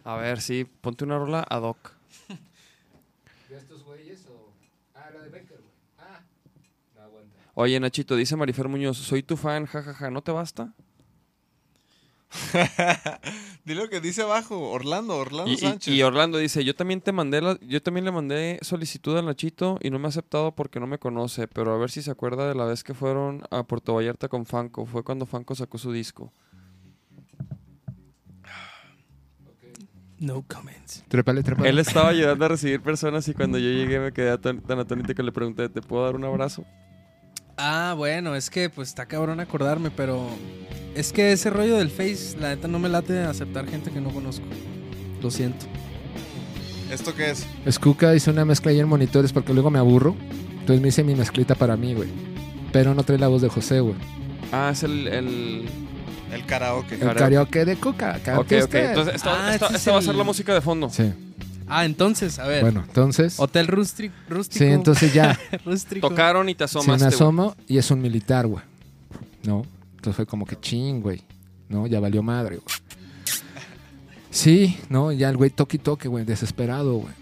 A ver, sí, ponte una rola ad hoc. ¿De estos güeyes o...? Ah, la de Becker, güey. Ah. No aguanta. Oye, Nachito, dice Marifer Muñoz, soy tu fan, jajaja, ¿no te basta? Dile lo que dice abajo, Orlando, Orlando Y, y- Sánchez. y Orlando dice, yo también te mandé la- yo también le mandé solicitud a Nachito y no me ha aceptado porque no me conoce, pero a ver si se acuerda de la vez que fueron a Puerto Vallarta con Fanco, fue cuando Fanco sacó su disco. No comments. Trépale, trépale. Él estaba ayudando a recibir personas y cuando yo llegué me quedé atón- tan atónito que le pregunté, ¿te puedo dar un abrazo? Ah, bueno, es que pues está cabrón acordarme, pero es que ese rollo del Face, la neta no me late aceptar gente que no conozco. Lo siento. ¿Esto qué es? Skuka hizo una mezcla ahí en monitores porque luego me aburro. Entonces me hice mi mezclita para mí, güey. Pero no trae la voz de José, güey. Ah, es el... el... El karaoke. El Karaoke. de Cuca. Ok, ok, usted. entonces esta, Ah, esta- ese es esta va a ser el- la música de fondo. Sí. Ah, entonces, a ver. Bueno, entonces... Hotel rústico. Sí, entonces ya. Tocaron y te Se me asomaste, güey. asomo y es un militar, güey. ¿No? Entonces fue como que ching, güey. ¿No? Ya valió madre, güey. Sí, ¿no? Ya el güey toque y toque, güey. Desesperado, güey.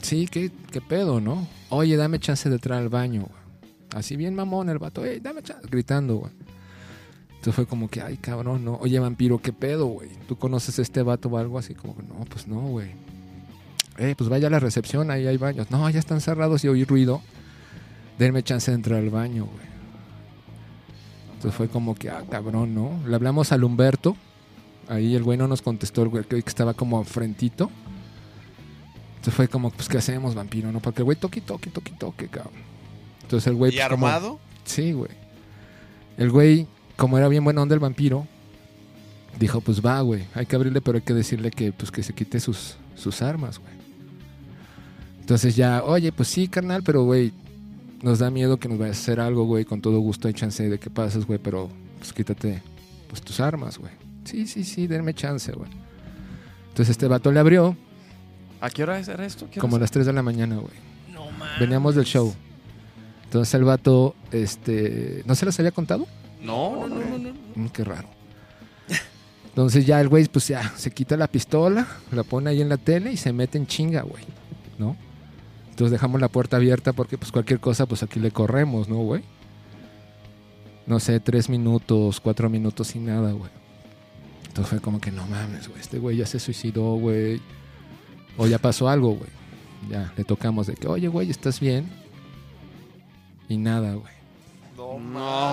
Sí, ¿qué, qué pedo, ¿no? Oye, dame chance de entrar al baño, güey. Así bien mamón el vato. Ey, dame chance. Gritando, güey. Entonces fue como que, ay, cabrón, ¿no? Oye, vampiro, ¿qué pedo, güey? ¿Tú conoces a este vato o algo así? Como no, pues no, güey. Eh, pues vaya a la recepción, ahí hay baños. No, ya están cerrados y oí ruido. Denme chance de entrar al baño, güey. Entonces fue como que, ah, cabrón, ¿no? Le hablamos al Humberto. Ahí el güey no nos contestó, el güey que estaba como enfrentito. Entonces fue como, pues, ¿qué hacemos, vampiro, no? Porque el güey toque, toque, toque, toque, cabrón. Entonces el güey. ¿Y pues, como- armado? Sí, güey. El güey, como era bien buena onda el vampiro, dijo, pues va, güey. Hay que abrirle, pero hay que decirle que, pues, que se quite sus, sus armas, güey. Entonces ya, oye, pues sí, carnal, pero, güey, nos da miedo que nos vayas a hacer algo, güey. Con todo gusto hay chance de que pases, güey, pero, pues, quítate, pues, tus armas, güey. Sí, sí, sí, denme chance, güey. Entonces este vato le abrió ¿A qué hora era esto? ¿Qué hora como a las 3 de la mañana, güey. No mames. Veníamos del show. Entonces el vato, este, ¿no se las había contado? No, no, no, no, no. Mm, qué raro. Entonces ya el güey, pues ya, se quita la pistola, la pone ahí en la tele y se mete en chinga, güey, ¿no? Entonces dejamos la puerta abierta porque pues cualquier cosa, pues aquí le corremos, ¿no, güey? No sé, tres minutos, cuatro minutos sin nada, güey. Entonces fue como que no mames, güey, este güey ya se suicidó, güey. O ya pasó algo, güey. Ya, le tocamos de que, oye, güey, ¿estás bien? Y nada, güey. No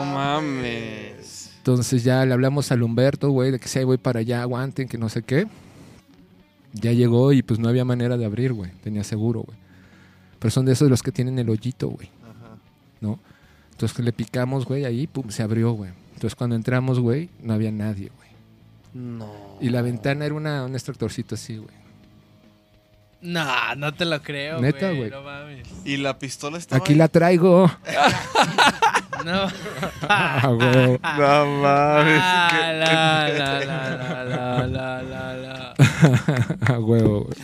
mames. Entonces ya le hablamos al Humberto, güey, de que si voy para allá, aguanten, que no sé qué. Ya llegó y pues no había manera de abrir, güey. Tenía seguro, güey. Pero son de esos los que tienen el hoyito, güey. ¿No? Entonces que le picamos, güey, ahí, pum, se abrió, güey. Entonces cuando entramos, güey, no había nadie, güey. No. Y la ventana era una, un extractorcito así, güey. No, no te lo creo, Neta, güey. güey. No mames. Y la pistola estaba Aquí ahí. la traigo. No. Ah, güey. No mames. Ah, la, la, la, la, la, la, la. A huevo, güey.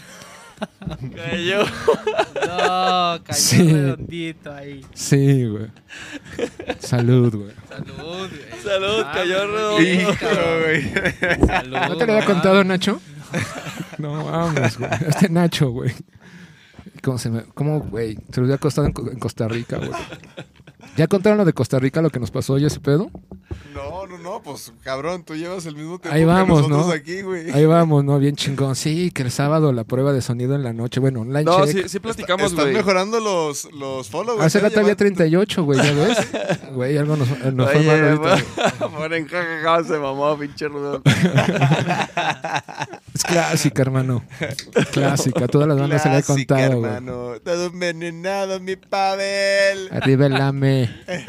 Cayó. No, cayó Sí. redondito ahí. Sí, güey. Salud, güey. Salud, güey. Salud, Ah, cayó cabrón. güey. Salud, ¿No te lo había ah. contado, Nacho? No vamos, güey. Este Nacho, güey. ¿Cómo se me.? ¿Cómo, güey? Se lo había costado en, Co- en Costa Rica, güey. ¿Ya contaron lo de Costa Rica, lo que nos pasó hoy ese pedo? No, no, no, pues cabrón, tú llevas el mismo tiempo Ahí vamos, que nosotros ¿no? aquí, güey. Ahí vamos, ¿no? Bien chingón. Sí, que el sábado la prueba de sonido en la noche. Bueno, online No, check. sí, sí platicamos, Están güey. mejorando los, los followers. Hace ¿eh? rato había Llevan- 38, güey, ¿ya ves? Güey, algo nos, nos fue mal ahorita. Ponen jajaja, se mamó, pinche Rudolf. Es clásica, hermano. Clásica. Todas las bandas se le he contado, güey. hermano. Todo envenenado, mi Pavel. Arriba el lame.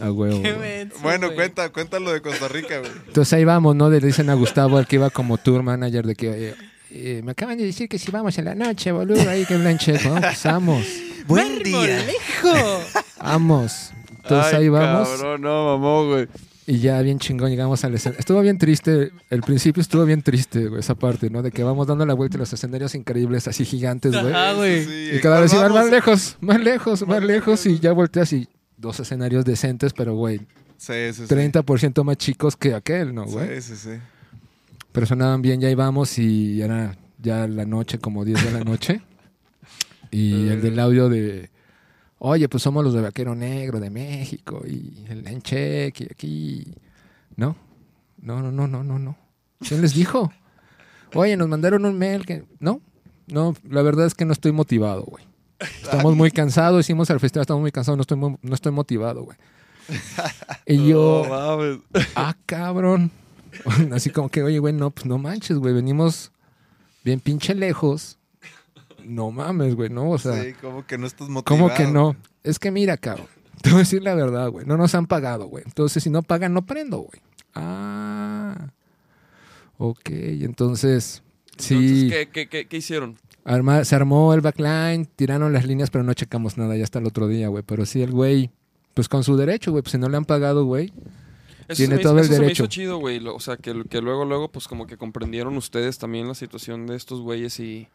A huevo. Qué güey. menso, Bueno, güey. cuenta, cuéntalo de Costa Rica, güey. Entonces ahí vamos, ¿no? Le dicen a Gustavo, el que iba como tour manager, de que eh, eh, me acaban de decir que si vamos en la noche, boludo, ahí que blanche, ¿no? Pues vamos, Buen día. Vamos. Entonces Ay, ahí vamos Cabrón, no, mamó, güey. Y ya bien chingón llegamos al escenario. Estuvo bien triste, el principio estuvo bien triste, güey, esa parte, ¿no? De que vamos dando la vuelta en los escenarios increíbles, así gigantes, güey. Ajá, güey. Sí, Y cada vez iban más lejos, más lejos, más lejos y ya volteas y dos escenarios decentes, pero, güey, Sí, sí, sí. 30% más chicos que aquel, ¿no, güey? Sí, sí, sí. Pero sonaban bien, ya íbamos y era ya la noche, como 10 de la noche. Y el del audio de, oye, pues somos los de Vaquero Negro de México y el Encheck y aquí. No, no, no, no, no, no, no. ¿Quién les dijo? Oye, nos mandaron un mail que... No, no, la verdad es que no estoy motivado, güey. Estamos muy cansados, hicimos el festival, estamos muy cansados, no estoy, muy- no estoy motivado, güey. Y yo... Ah, cabrón. Así como que, oye, güey, no, pues no manches, güey. Venimos bien pinche lejos. No mames, güey, no, o sea, Sí, como que no estás motivado. ¿cómo que no? Es que mira, cabrón. Te voy a decir la verdad, güey. No nos han pagado, güey. Entonces, si no pagan, no prendo, güey. Ah. Ok, entonces. Sí. Entonces, ¿qué, qué, qué, qué hicieron? Arma- se armó el backline, tiraron las líneas, pero no checamos nada ya hasta el otro día, güey. Pero sí, el güey, pues con su derecho, güey. Pues si no le han pagado, güey. Eso Tiene se me todo el eso se me derecho. hizo chido, güey. O sea, que, que luego, luego, pues como que comprendieron ustedes también la situación de estos güeyes y...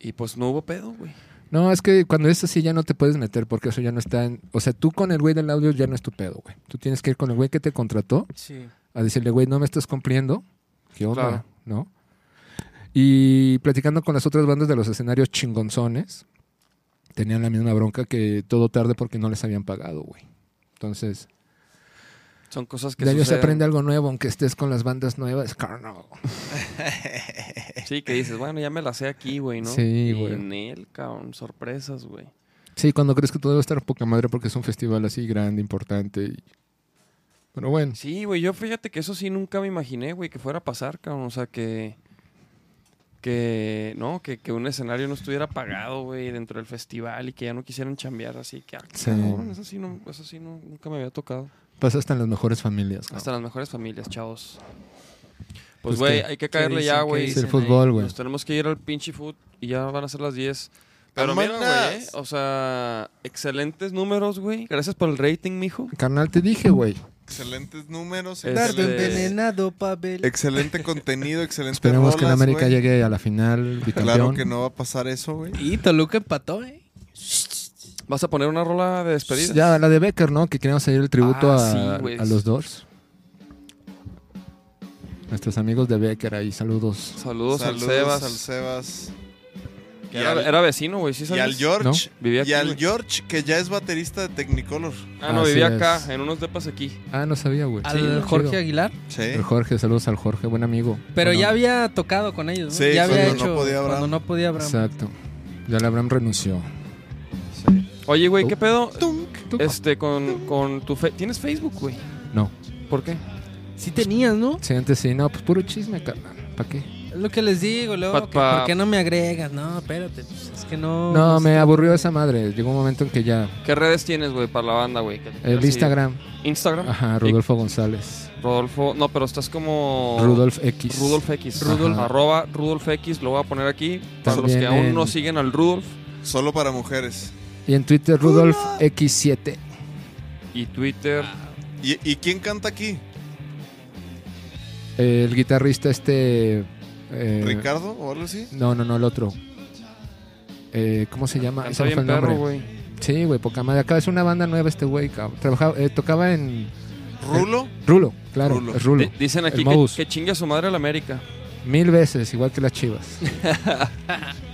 Y pues no hubo pedo, güey. No, es que cuando es así ya no te puedes meter porque eso ya no está en... O sea, tú con el güey del audio ya no es tu pedo, güey. Tú tienes que ir con el güey que te contrató Sí. a decirle, güey, no me estás cumpliendo. ¿Qué onda? Claro. ¿No? Y platicando con las otras bandas de los escenarios chingonzones, tenían la misma bronca que todo tarde porque no les habían pagado, güey. Entonces, Son cosas que de ellos se aprende algo nuevo, aunque estés con las bandas nuevas, carnal. Sí, que dices, bueno, ya me la sé aquí, güey, ¿no? Sí, güey. en él, cabrón, sorpresas, güey. Sí, cuando crees que todo debe estar poca madre porque es un festival así grande, importante. Y... Pero bueno, Sí, güey, yo fíjate que eso sí nunca me imaginé, güey, que fuera a pasar, cabrón. O sea, que. Que, ¿no? Que, que un escenario no estuviera pagado, güey, dentro del festival y que ya no quisieran chambear así. Que, ah, Sí. cabrón, eso sí, no, eso sí no, nunca me había tocado. Pasa hasta en las mejores familias. cabrón. Hasta las mejores familias, chavos. Pues Pues, güey, hay que caerle dicen? ya, ¿Qué güey. Es el dicen ahí? fútbol, güey. Nos tenemos que ir al pinche food y ya van a ser las 10. Pero mira, güey, ¿eh? O sea, excelentes números, güey. Gracias por el rating, mijo. Carnal, te dije, güey. Excelentes números. Este- excelente, envenenado, Pavel. excelente contenido, excelente Esperemos que la América llegue a la final, bicampeón. Claro que no va a pasar eso, güey. Y Toluca empató, ¿eh? ¿Vas a poner una rola de despedida? Ya, la de Becker, ¿no? Que queríamos hacer el tributo Ah, a, sí, a los dos. Nuestros amigos de Becker ahí, saludos. Saludos, Saludos al Sebas. al Sebas. Y era, al- era vecino, güey, ¿sí Y sabes? al George. Vivía aquí, y al. George, que ya es baterista de Technicolor. Ah, no, Así vivía es. acá, en unos depas aquí. Ah, no sabía, güey. Al Sí, Jorge chido. Aguilar. Sí. El Jorge, saludos al Jorge, buen amigo. Pero Bueno, ya había tocado con ellos, ¿no? Sí, ya había no hecho podía Abraham. cuando no podía Abraham. Exacto. Ya la Abraham renunció. Oye, güey, ¿qué pedo? Tunk. Este, con, con tu... fe- ¿Tienes Facebook, güey? No. ¿Por qué? Sí tenías, ¿no? Sí, antes sí, no, pues puro chisme, carnal. ¿Para qué? Es lo que les digo, luego, Pa- ¿por qué no me agregas? No, espérate, pues, es que no... No, no me sé. aburrió esa madre. Llegó un momento en que ya. ¿Qué redes tienes, güey, para la banda, güey? El? Instagram. Instagram. Ajá, Rodolfo González. Rodolfo. No, pero estás como. Rudolf X. Rudolf X. Rudolf. Arroba Rudolf X, lo voy a poner aquí. Para los que aún en- no siguen al Rudolf. Solo para mujeres. Y en Twitter, Rudolf X7. Y Twitter. ¿Y, y quién canta aquí? El guitarrista este. eh, ¿Ricardo o algo así? No, no, no, el otro. Eh, ¿Cómo se llama? Canta fue el perro, güey. Sí, güey, poca madre. Acá es una banda nueva este güey, cabrón. Trabajaba, eh, tocaba en ¿Rulo? Rulo, claro, Rulo. es Rulo. Di- Dicen aquí que, que chingue a su madre a la América. Mil veces, igual que las chivas.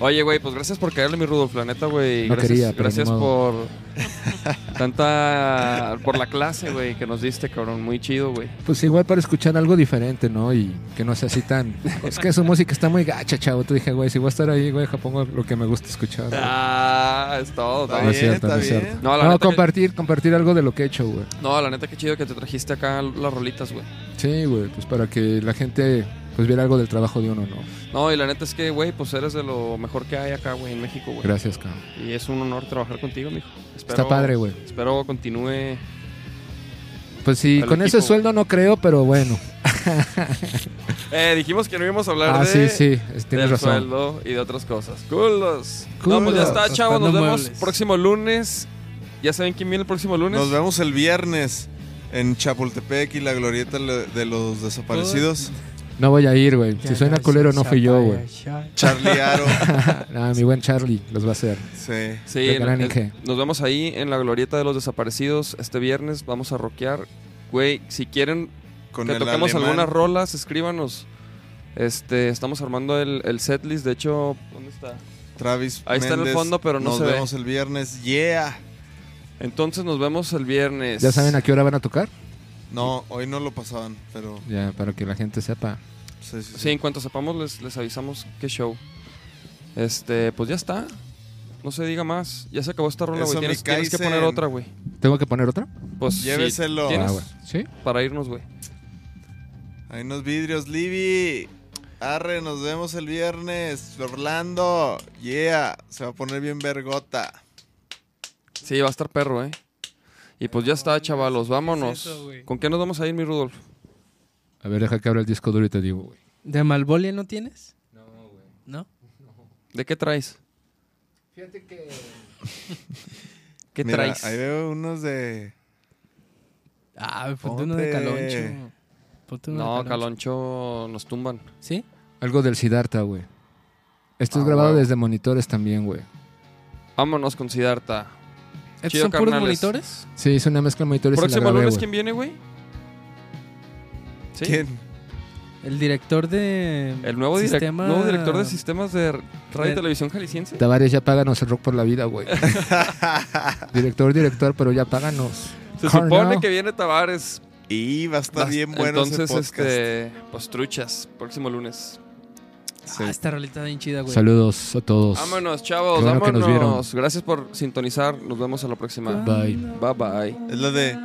Oye, güey, pues gracias por caerle mi Rudolf, la neta, güey. No gracias quería, pero gracias por tanta por la clase, güey, que nos diste, cabrón, muy chido, güey. Pues igual para escuchar algo diferente, ¿no? Y que no sea así tan... es que su música está muy gacha, chavo. Tú dije, güey, si voy a estar ahí, güey, pongo lo que me gusta escuchar. güey. Ah, es todo. Está no es bien, cierto, no es está cierto. bien. No, la No, neta que- compartir, compartir algo de lo que he hecho, güey. No, la neta que chido que te trajiste acá las rolitas, güey. Sí, güey, pues para que la gente pues viera algo del trabajo de uno, ¿no? No, y la neta es que, güey, pues eres de lo mejor que hay acá, güey, en México, güey. Gracias, cabrón. Y es un honor trabajar contigo, mijo. Espero, Está padre, güey. Espero continúe. Pues sí, con ese sueldo no creo, pero bueno. Eh, dijimos que no íbamos a hablar Ah, de... sí, sí, del razón. sueldo y de otras cosas. Culos. No, pues ya Culos. está, chavos. Nos vemos muebles. próximo lunes. ¿Ya saben quién viene el próximo lunes? Nos vemos el viernes en Chapultepec y la glorieta de los desaparecidos. No voy a ir, güey. Si suena culero, no fui yo, güey. Charlie Aro. ah, mi buen Charlie los va a hacer. Sí. Sí, El gran Inge. nos vemos ahí en la glorieta de los desaparecidos este viernes. Vamos a rockear. Güey, si quieren Con que el toquemos alemán. algunas rolas, escríbanos. Este, estamos armando el, el setlist. De hecho, ¿dónde está? Travis Ahí está en el fondo, pero no Nos se ve. vemos el viernes. Yeah. Entonces nos vemos el viernes. ¿Ya saben a qué hora van a tocar? No, hoy no lo pasaban, pero Ya, para que la gente sepa. sí, sí, sí. Sí, en cuanto sepamos les, les avisamos qué show. Este, pues ya está. No se diga más. Ya se acabó esta rola, güey. Tienes, que poner otra, güey. ¿Tengo que poner otra? Pues sí, Lléveselo. tienes Ah, güey. ¿Sí? para irnos, güey. Hay unos vidrios, Libby. Arre, nos vemos el viernes. Orlando. Yeah. Se va a poner bien vergota. Sí, va a estar perro, ¿eh? Y pues ya está, chavalos. Vámonos. ¿Con qué nos vamos a ir, mi Rudolf? A ver, deja que abra el disco duro y te digo, güey. ¿De Malvolia no tienes? No, güey. ¿No? ¿De qué traes? Fíjate que... ¿Qué Mira, traes? ahí veo unos de. Ah, ponte uno de. Caloncho. Ponte uno No, de Caloncho nos tumban. ¿Sí? Algo del Siddhartha, güey. Esto es Ah, grabado desde monitores también, güey. Vámonos con Siddhartha. ¿Estos son puros monitores? Sí, hice una mezcla de monitores Próximo lunes. ¿quién viene, güey? ¿Sí? ¿Quién? El director de... El nuevo, direc- Sistema- nuevo director de sistemas de radio y televisión jalisciense. Tavares, ya páganos el rock por la vida, güey. director, director, pero ya páganos. Se supone que viene Tavares. Y va a estar Bast- bien bueno Entonces, ese podcast. este, pues truchas, próximo lunes. Ah, esta rolita bien chida, güey. Saludos a todos. Vámonos, chavos, Qué bueno que nos vámonos. vieron. Gracias por sintonizar. Nos vemos a la próxima. Bye. Bye bye. Es la de